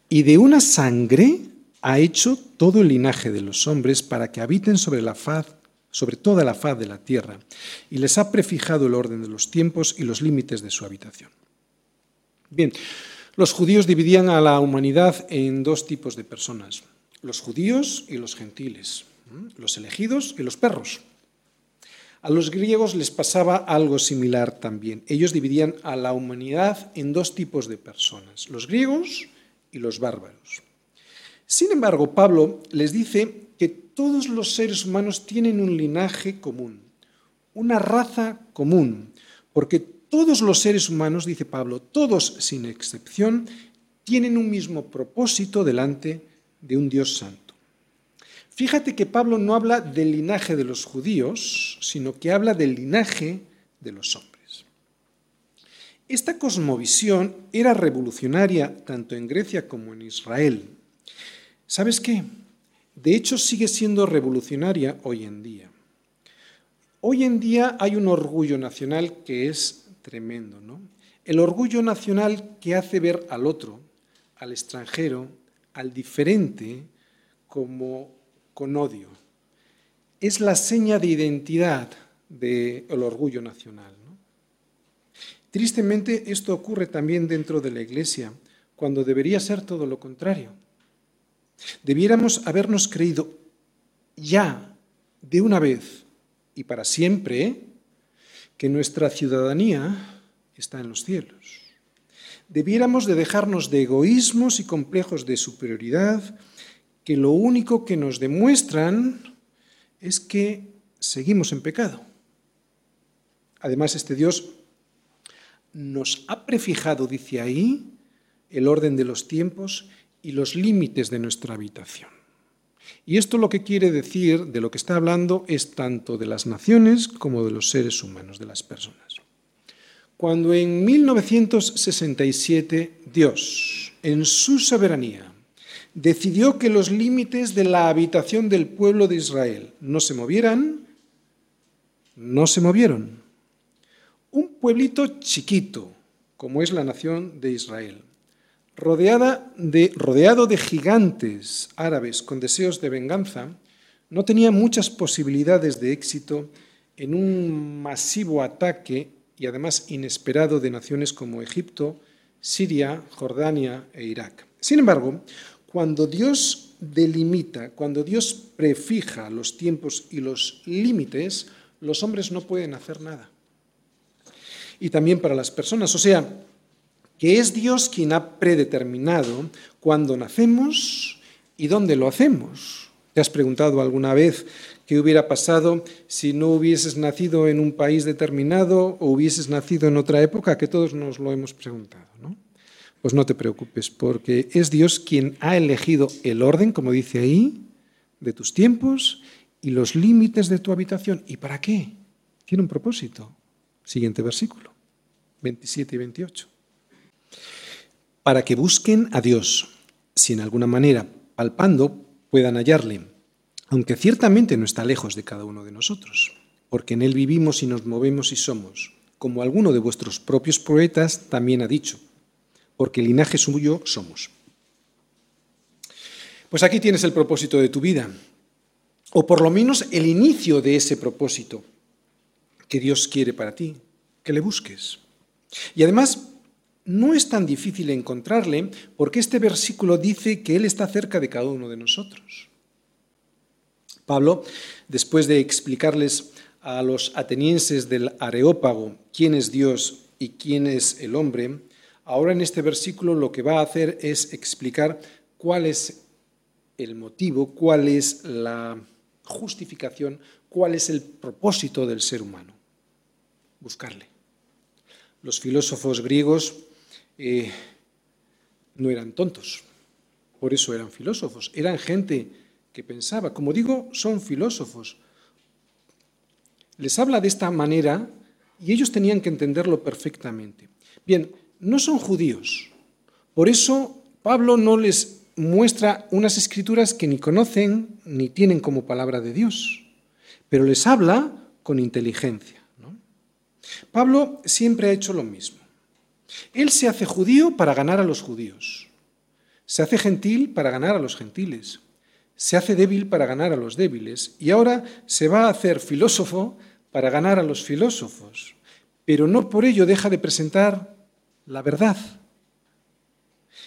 Y de una sangre ha hecho todo el linaje de los hombres para que habiten sobre la faz sobre toda la faz de la tierra, y les ha prefijado el orden de los tiempos y los límites de su habitación. Bien, los judíos dividían a la humanidad en dos tipos de personas, los judíos y los gentiles, los elegidos y los perros. A los griegos les pasaba algo similar también. Ellos dividían a la humanidad en dos tipos de personas, los griegos y los bárbaros. Sin embargo, Pablo les dice que todos los seres humanos tienen un linaje común, una raza común, porque todos los seres humanos, dice Pablo, todos sin excepción, tienen un mismo propósito delante de un Dios santo. Fíjate que Pablo no habla del linaje de los judíos, sino que habla del linaje de los hombres. Esta cosmovisión era revolucionaria tanto en Grecia como en Israel. ¿Sabes qué? De hecho, sigue siendo revolucionaria hoy en día. Hoy en día hay un orgullo nacional que es tremendo, ¿no? El orgullo nacional que hace ver al otro, al extranjero, al diferente, como con odio. Es la seña de identidad del orgullo nacional. Tristemente, esto ocurre también dentro de la Iglesia, cuando debería ser todo lo contrario. Debiéramos habernos creído ya, de una vez y para siempre, que nuestra ciudadanía está en los cielos. Debiéramos de dejarnos de egoísmos y complejos de superioridad que lo único que nos demuestran es que seguimos en pecado. Además, este Dios nos ha prefijado, dice ahí, el orden de los tiempos y los límites de nuestra habitación. Y esto lo que quiere decir, de lo que está hablando, es tanto de las naciones como de los seres humanos, de las personas. Cuando en 1967 Dios, en su soberanía, decidió que los límites de la habitación del pueblo de Israel no se movieran, no se movieron. Un pueblito chiquito, como es la nación de Israel. Rodeada de, rodeado de gigantes árabes con deseos de venganza, no tenía muchas posibilidades de éxito en un masivo ataque y además inesperado de naciones como Egipto, Siria, Jordania e Irak. Sin embargo, cuando Dios delimita, cuando Dios prefija los tiempos y los límites, los hombres no pueden hacer nada. Y también para las personas, o sea, que es Dios quien ha predeterminado cuándo nacemos y dónde lo hacemos. ¿Te has preguntado alguna vez qué hubiera pasado si no hubieses nacido en un país determinado o hubieses nacido en otra época? Que todos nos lo hemos preguntado, ¿no? Pues no te preocupes, porque es Dios quien ha elegido el orden, como dice ahí, de tus tiempos y los límites de tu habitación. ¿Y para qué? Tiene un propósito. Siguiente versículo, 27 y 28. Para que busquen a Dios, si en alguna manera, palpando, puedan hallarle, aunque ciertamente no está lejos de cada uno de nosotros, porque en Él vivimos y nos movemos y somos, como alguno de vuestros propios poetas también ha dicho, porque linaje suyo somos. Pues aquí tienes el propósito de tu vida, o por lo menos el inicio de ese propósito que Dios quiere para ti, que le busques. Y además, no es tan difícil encontrarle porque este versículo dice que Él está cerca de cada uno de nosotros. Pablo, después de explicarles a los atenienses del Areópago quién es Dios y quién es el hombre, ahora en este versículo lo que va a hacer es explicar cuál es el motivo, cuál es la justificación, cuál es el propósito del ser humano. Buscarle. Los filósofos griegos eh, no eran tontos, por eso eran filósofos, eran gente que pensaba. Como digo, son filósofos. Les habla de esta manera y ellos tenían que entenderlo perfectamente. Bien, no son judíos, por eso Pablo no les muestra unas escrituras que ni conocen ni tienen como palabra de Dios, pero les habla con inteligencia. Pablo siempre ha hecho lo mismo. Él se hace judío para ganar a los judíos, se hace gentil para ganar a los gentiles, se hace débil para ganar a los débiles. Y ahora se va a hacer filósofo para ganar a los filósofos, pero no por ello deja de presentar la verdad,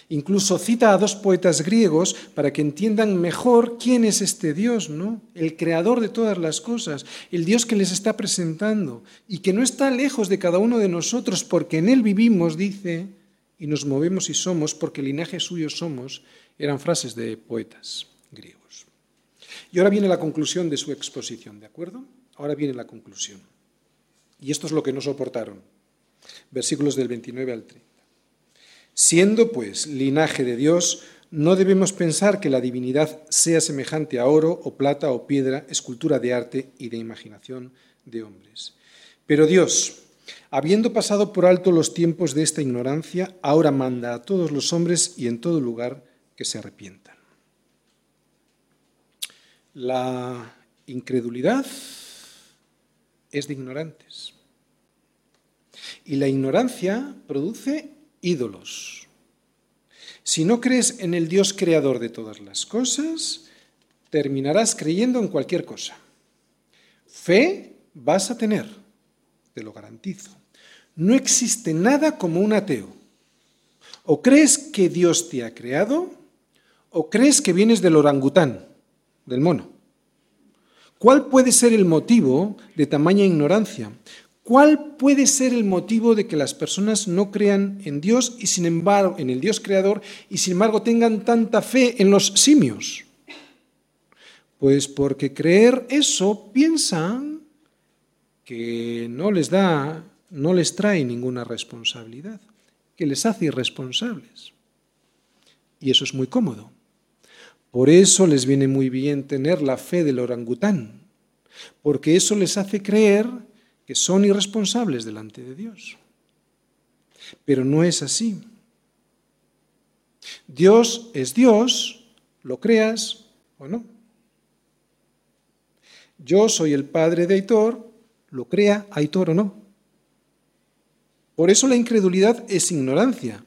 Incluso cita a dos poetas griegos para que entiendan mejor quién es este Dios, ¿no? El creador de todas las cosas, el Dios que les está presentando y que no está lejos de cada uno de nosotros porque en él vivimos, dice, y nos movemos y somos porque linaje suyo somos, eran frases de poetas griegos. Y ahora viene la conclusión de su exposición, ¿de acuerdo? Ahora viene la conclusión. Y esto es lo que no soportaron. Versículos del 29 al 30. Siendo, pues, linaje de Dios, no debemos pensar que la divinidad sea semejante a oro o plata o piedra, escultura de arte y de imaginación de hombres. Pero Dios, habiendo pasado por alto los tiempos de esta ignorancia, ahora manda a todos los hombres y en todo lugar que se arrepientan. La incredulidad es de ignorantes. Y la ignorancia produce ídolos. Si no crees en el Dios creador de todas las cosas, terminarás creyendo en cualquier cosa. Fe vas a tener, te lo garantizo. No existe nada como un ateo. O crees que Dios te ha creado, o crees que vienes del orangután, del mono. ¿Cuál puede ser el motivo de tamaña ignorancia? ¿Cuál puede ser el motivo de que las personas no crean en Dios y sin embargo en el Dios creador y sin embargo tengan tanta fe en los simios? Pues porque creer eso piensan que no les da, no les trae ninguna responsabilidad, que les hace irresponsables. Y eso es muy cómodo. Por eso les viene muy bien tener la fe del orangután, porque eso les hace creer que son irresponsables delante de Dios. Pero no es así. Dios es Dios, lo creas o no. Yo soy el padre de Aitor, lo crea Aitor o no. Por eso la incredulidad es ignorancia.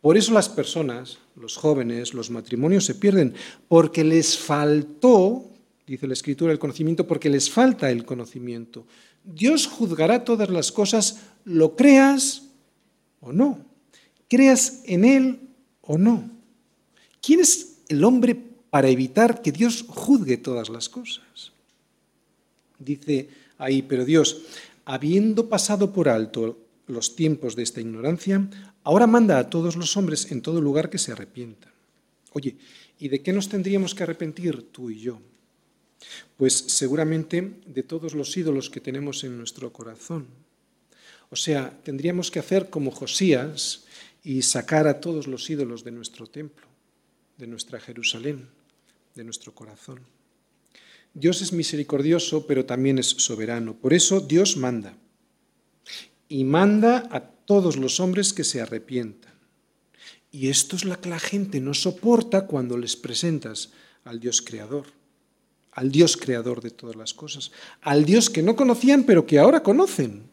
Por eso las personas, los jóvenes, los matrimonios se pierden, porque les faltó, dice la Escritura, el conocimiento, porque les falta el conocimiento. Dios juzgará todas las cosas, lo creas o no, creas en Él o no. ¿Quién es el hombre para evitar que Dios juzgue todas las cosas? Dice ahí, pero Dios, habiendo pasado por alto los tiempos de esta ignorancia, ahora manda a todos los hombres en todo lugar que se arrepientan. Oye, ¿y de qué nos tendríamos que arrepentir tú y yo? Pues seguramente de todos los ídolos que tenemos en nuestro corazón. O sea, tendríamos que hacer como Josías y sacar a todos los ídolos de nuestro templo, de nuestra Jerusalén, de nuestro corazón. Dios es misericordioso, pero también es soberano. Por eso Dios manda. Y manda a todos los hombres que se arrepientan. Y esto es lo que la gente no soporta cuando les presentas al Dios creador, al Dios creador de todas las cosas, al Dios que no conocían pero que ahora conocen.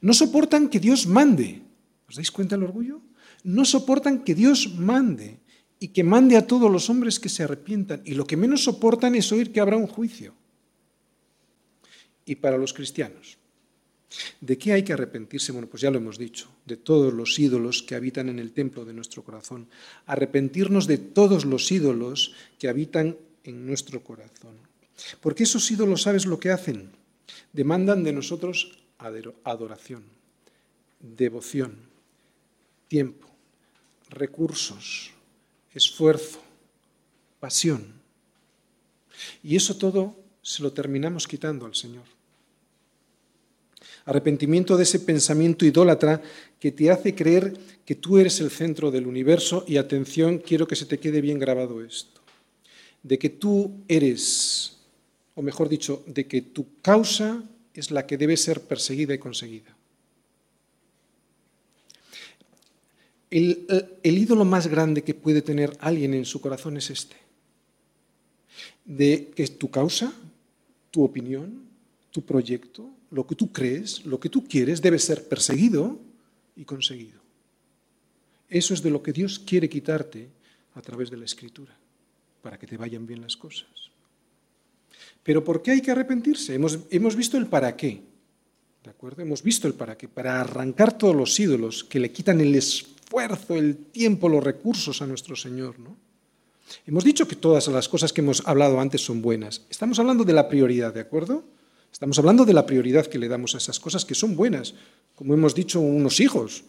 No soportan que Dios mande. ¿Os dais cuenta del orgullo? No soportan que Dios mande y que mande a todos los hombres que se arrepientan. Y lo que menos soportan es oír que habrá un juicio. Y para los cristianos, ¿de qué hay que arrepentirse? Bueno, pues ya lo hemos dicho, de todos los ídolos que habitan en el templo de nuestro corazón. Arrepentirnos de todos los ídolos que habitan en nuestro corazón. Porque esos ídolos, ¿sabes lo que hacen? Demandan de nosotros adoración, devoción, tiempo, recursos, esfuerzo, pasión. Y eso todo se lo terminamos quitando al Señor. Arrepentimiento de ese pensamiento idólatra que te hace creer que tú eres el centro del universo y atención, quiero que se te quede bien grabado esto, de que tú eres, o mejor dicho, de que tu causa es la que debe ser perseguida y conseguida. El, ídolo más grande que puede tener alguien en su corazón es este, de que tu causa, tu opinión, tu proyecto, lo que tú crees, lo que tú quieres, debe ser perseguido y conseguido. Eso es de lo que Dios quiere quitarte a través de la escritura, para que te vayan bien las cosas. Pero ¿por qué hay que arrepentirse? Hemos, hemos visto el para qué. ¿De acuerdo? Hemos visto el para qué. Para arrancar todos los ídolos que le quitan el esfuerzo, el tiempo, los recursos a nuestro Señor. ¿no? Hemos dicho que todas las cosas que hemos hablado antes son buenas. Estamos hablando de la prioridad, ¿de acuerdo? Estamos hablando de la prioridad que le damos a esas cosas que son buenas, como hemos dicho, unos hijos.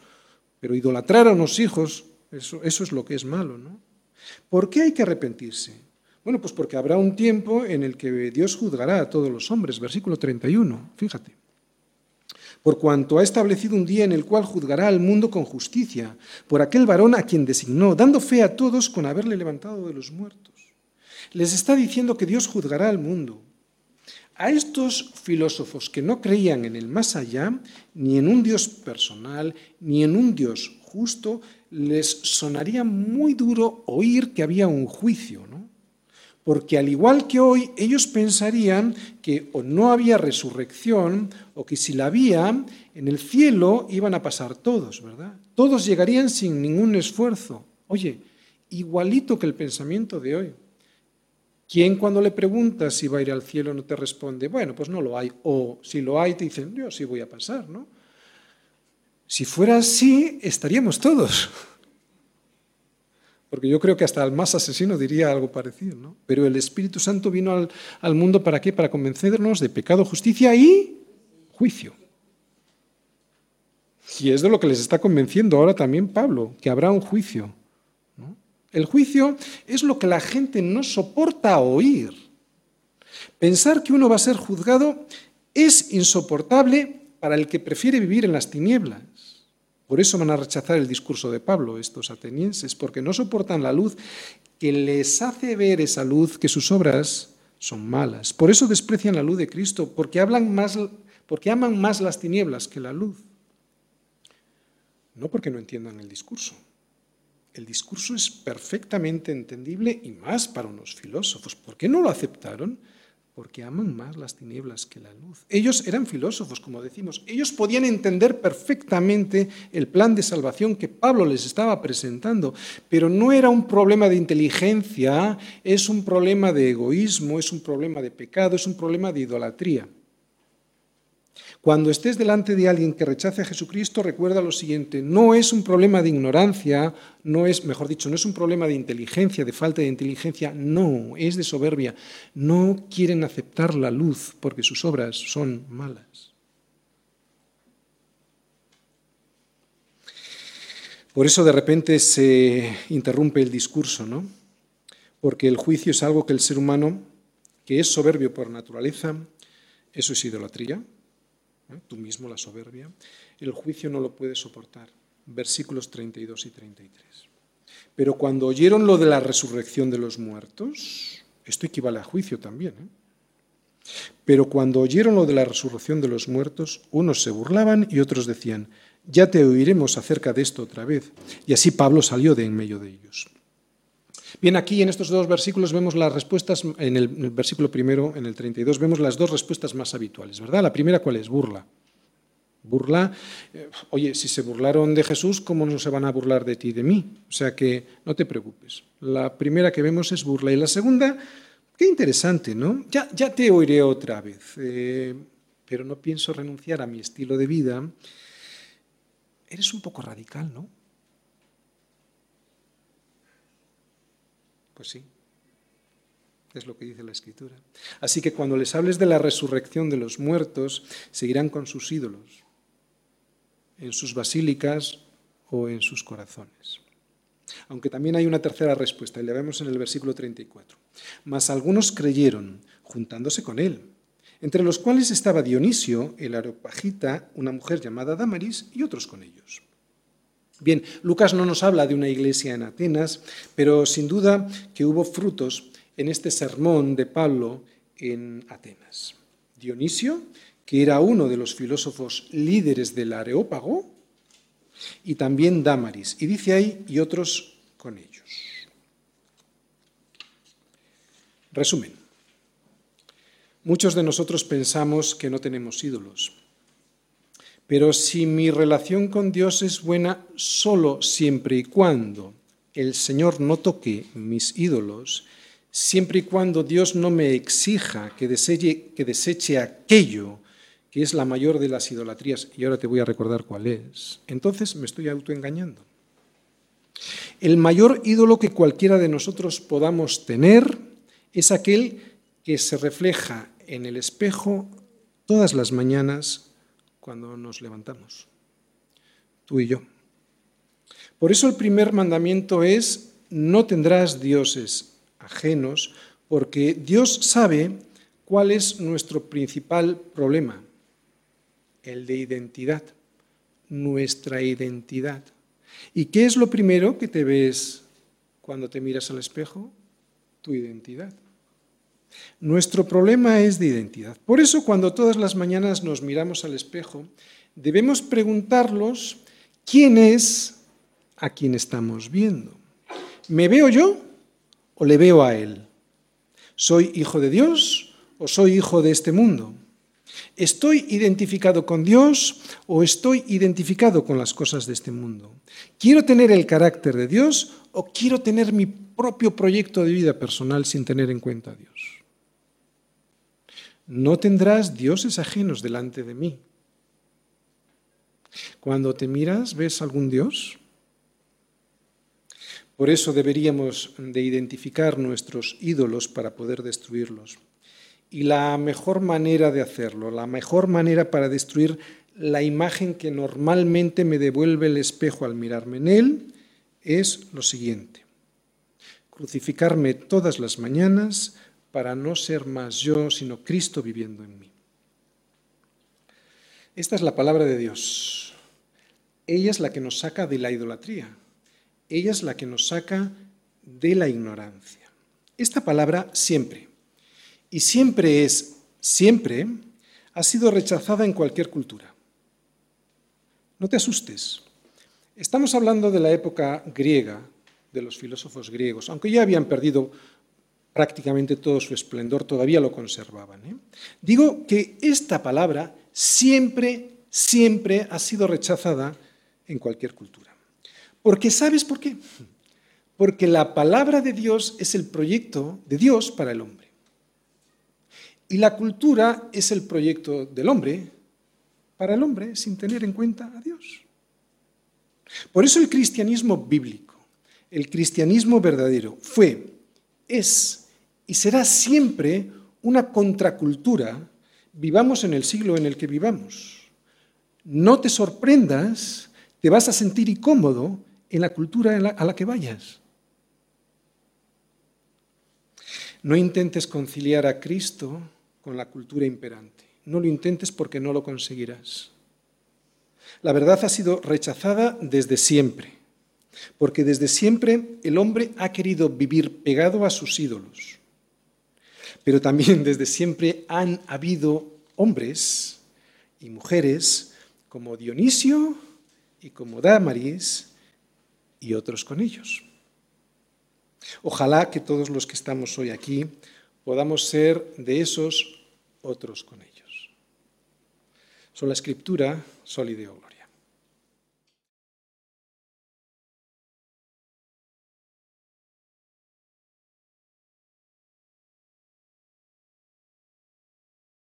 Pero idolatrar a unos hijos, eso, eso es lo que es malo, ¿no? ¿Por qué hay que arrepentirse? Bueno, pues porque habrá un tiempo en el que Dios juzgará a todos los hombres, versículo 31, fíjate. Por cuanto ha establecido un día en el cual juzgará al mundo con justicia, por aquel varón a quien designó, dando fe a todos con haberle levantado de los muertos. Les está diciendo que Dios juzgará al mundo. A estos filósofos que no creían en el más allá, ni en un Dios personal, ni en un Dios justo, les sonaría muy duro oír que había un juicio, ¿no? porque al igual que hoy, ellos pensarían que o no había resurrección, o que si la había, en el cielo iban a pasar todos, ¿verdad? Todos llegarían sin ningún esfuerzo. Oye, igualito que el pensamiento de hoy. ¿Quién cuando le preguntas si va a ir al cielo no te responde, bueno, pues no lo hay? O si lo hay, te dicen, yo sí voy a pasar, ¿no? Si fuera así, estaríamos todos porque yo creo que hasta el más asesino diría algo parecido, ¿no? Pero el Espíritu Santo vino al, al mundo para qué? Para convencernos de pecado, justicia y juicio. Y es de lo que les está convenciendo ahora también Pablo, que habrá un juicio. El juicio es lo que la gente no soporta oír. Pensar que uno va a ser juzgado es insoportable para el que prefiere vivir en las tinieblas. Por eso van a rechazar el discurso de Pablo, estos atenienses, porque no soportan la luz que les hace ver esa luz que sus obras son malas. Por eso desprecian la luz de Cristo, porque, hablan más, porque aman más las tinieblas que la luz. No porque no entiendan el discurso. El discurso es perfectamente entendible y más para unos filósofos. ¿Por qué no lo aceptaron? Porque aman más las tinieblas que la luz. Ellos eran filósofos, como decimos. Ellos podían entender perfectamente el plan de salvación que Pablo les estaba presentando, pero no era un problema de inteligencia, es un problema de egoísmo, es un problema de pecado, es un problema de idolatría. Cuando estés delante de alguien que rechace a Jesucristo, recuerda lo siguiente, no es un problema de ignorancia, no es, mejor dicho, no es un problema de inteligencia, de falta de inteligencia, no, es de soberbia. No quieren aceptar la luz porque sus obras son malas. Por eso de repente se interrumpe el discurso, ¿no? Porque el juicio es algo que el ser humano, que es soberbio por naturaleza, eso es idolatría, ¿eh? tú mismo la soberbia, el juicio no lo puede soportar. Versículos 32 y 33. Pero cuando oyeron lo de la resurrección de los muertos, esto equivale a juicio también, ¿eh? pero cuando oyeron lo de la resurrección de los muertos, unos se burlaban y otros decían, ya te oiremos acerca de esto otra vez. Y así Pablo salió de en medio de ellos. Bien, aquí en estos dos versículos vemos las respuestas, en el, versículo primero, en el 32, vemos las dos respuestas más habituales, ¿verdad? La primera, ¿cuál es? Burla. Burla, eh, oye, si se burlaron de Jesús, ¿cómo no se van a burlar de ti y de mí? O sea que no te preocupes. La primera que vemos es burla. Y la segunda, qué interesante, ¿no? Ya, ya te oiré otra vez, eh, pero no pienso renunciar a mi estilo de vida. Eres un poco radical, ¿no? Pues sí, es lo que dice la Escritura. Así que cuando les hables de la resurrección de los muertos, seguirán con sus ídolos, en sus basílicas o en sus corazones. Aunque también hay una tercera respuesta, y la vemos en el versículo 34. Mas algunos creyeron, juntándose con él, entre los cuales estaba Dionisio, el areopagita, una mujer llamada Damaris, y otros con ellos. Bien, Lucas no nos habla de una iglesia en Atenas, pero sin duda que hubo frutos en este sermón de Pablo en Atenas. Dionisio, que era uno de los filósofos líderes del Areópago, y también Dámaris, y dice ahí, y otros con ellos. Resumen. Muchos de nosotros pensamos que no tenemos ídolos, pero si mi relación con Dios es buena solo siempre y cuando el Señor no toque mis ídolos, siempre y cuando Dios no me exija que deseche, que aquello que es la mayor de las idolatrías, y ahora te voy a recordar cuál es, entonces me estoy autoengañando. El mayor ídolo que cualquiera de nosotros podamos tener es aquel que se refleja en el espejo todas las mañanas cuando nos levantamos, tú y yo. Por eso el primer mandamiento es, no tendrás dioses ajenos, porque Dios sabe cuál es nuestro principal problema, el de identidad, nuestra identidad. ¿Y qué es lo primero que te ves cuando te miras al espejo? Tu identidad. Nuestro problema es de identidad. Por eso cuando todas las mañanas nos miramos al espejo, debemos preguntarnos quién es a quien estamos viendo. ¿Me veo yo o le veo a Él? ¿Soy hijo de Dios o soy hijo de este mundo? ¿Estoy identificado con Dios o estoy identificado con las cosas de este mundo? ¿Quiero tener el carácter de Dios o quiero tener mi propio proyecto de vida personal sin tener en cuenta a Dios? No tendrás dioses ajenos delante de mí. Cuando te miras, ¿ves algún dios? Por eso deberíamos de identificar nuestros ídolos para poder destruirlos. Y la mejor manera de hacerlo, la mejor manera para destruir la imagen que normalmente me devuelve el espejo al mirarme en él, es lo siguiente. Crucificarme todas las mañanas para no ser más yo, sino Cristo viviendo en mí. Esta es la palabra de Dios. Ella es la que nos saca de la idolatría. Ella es la que nos saca de la ignorancia. Esta palabra siempre, y siempre es, siempre, ha sido rechazada en cualquier cultura. No te asustes. Estamos hablando de la época griega, de los filósofos griegos, aunque ya habían perdido prácticamente todo su esplendor todavía lo conservaban. ¿eh? Digo que esta palabra siempre, siempre ha sido rechazada en cualquier cultura. Porque ¿sabes por qué? Porque la palabra de Dios es el proyecto de Dios para el hombre. Y la cultura es el proyecto del hombre para el hombre sin tener en cuenta a Dios. Por eso el cristianismo bíblico, el cristianismo verdadero, fue, es y será siempre una contracultura, vivamos en el siglo en el que vivamos. No te sorprendas, te vas a sentir incómodo en la cultura a la que vayas. No intentes conciliar a Cristo con la cultura imperante. No lo intentes porque no lo conseguirás. La verdad ha sido rechazada desde siempre, porque desde siempre el hombre ha querido vivir pegado a sus ídolos. Pero también desde siempre han habido hombres y mujeres como Dionisio y como Damaris y otros con ellos. Ojalá que todos los que estamos hoy aquí podamos ser de esos otros con ellos. Son la escritura, solideo.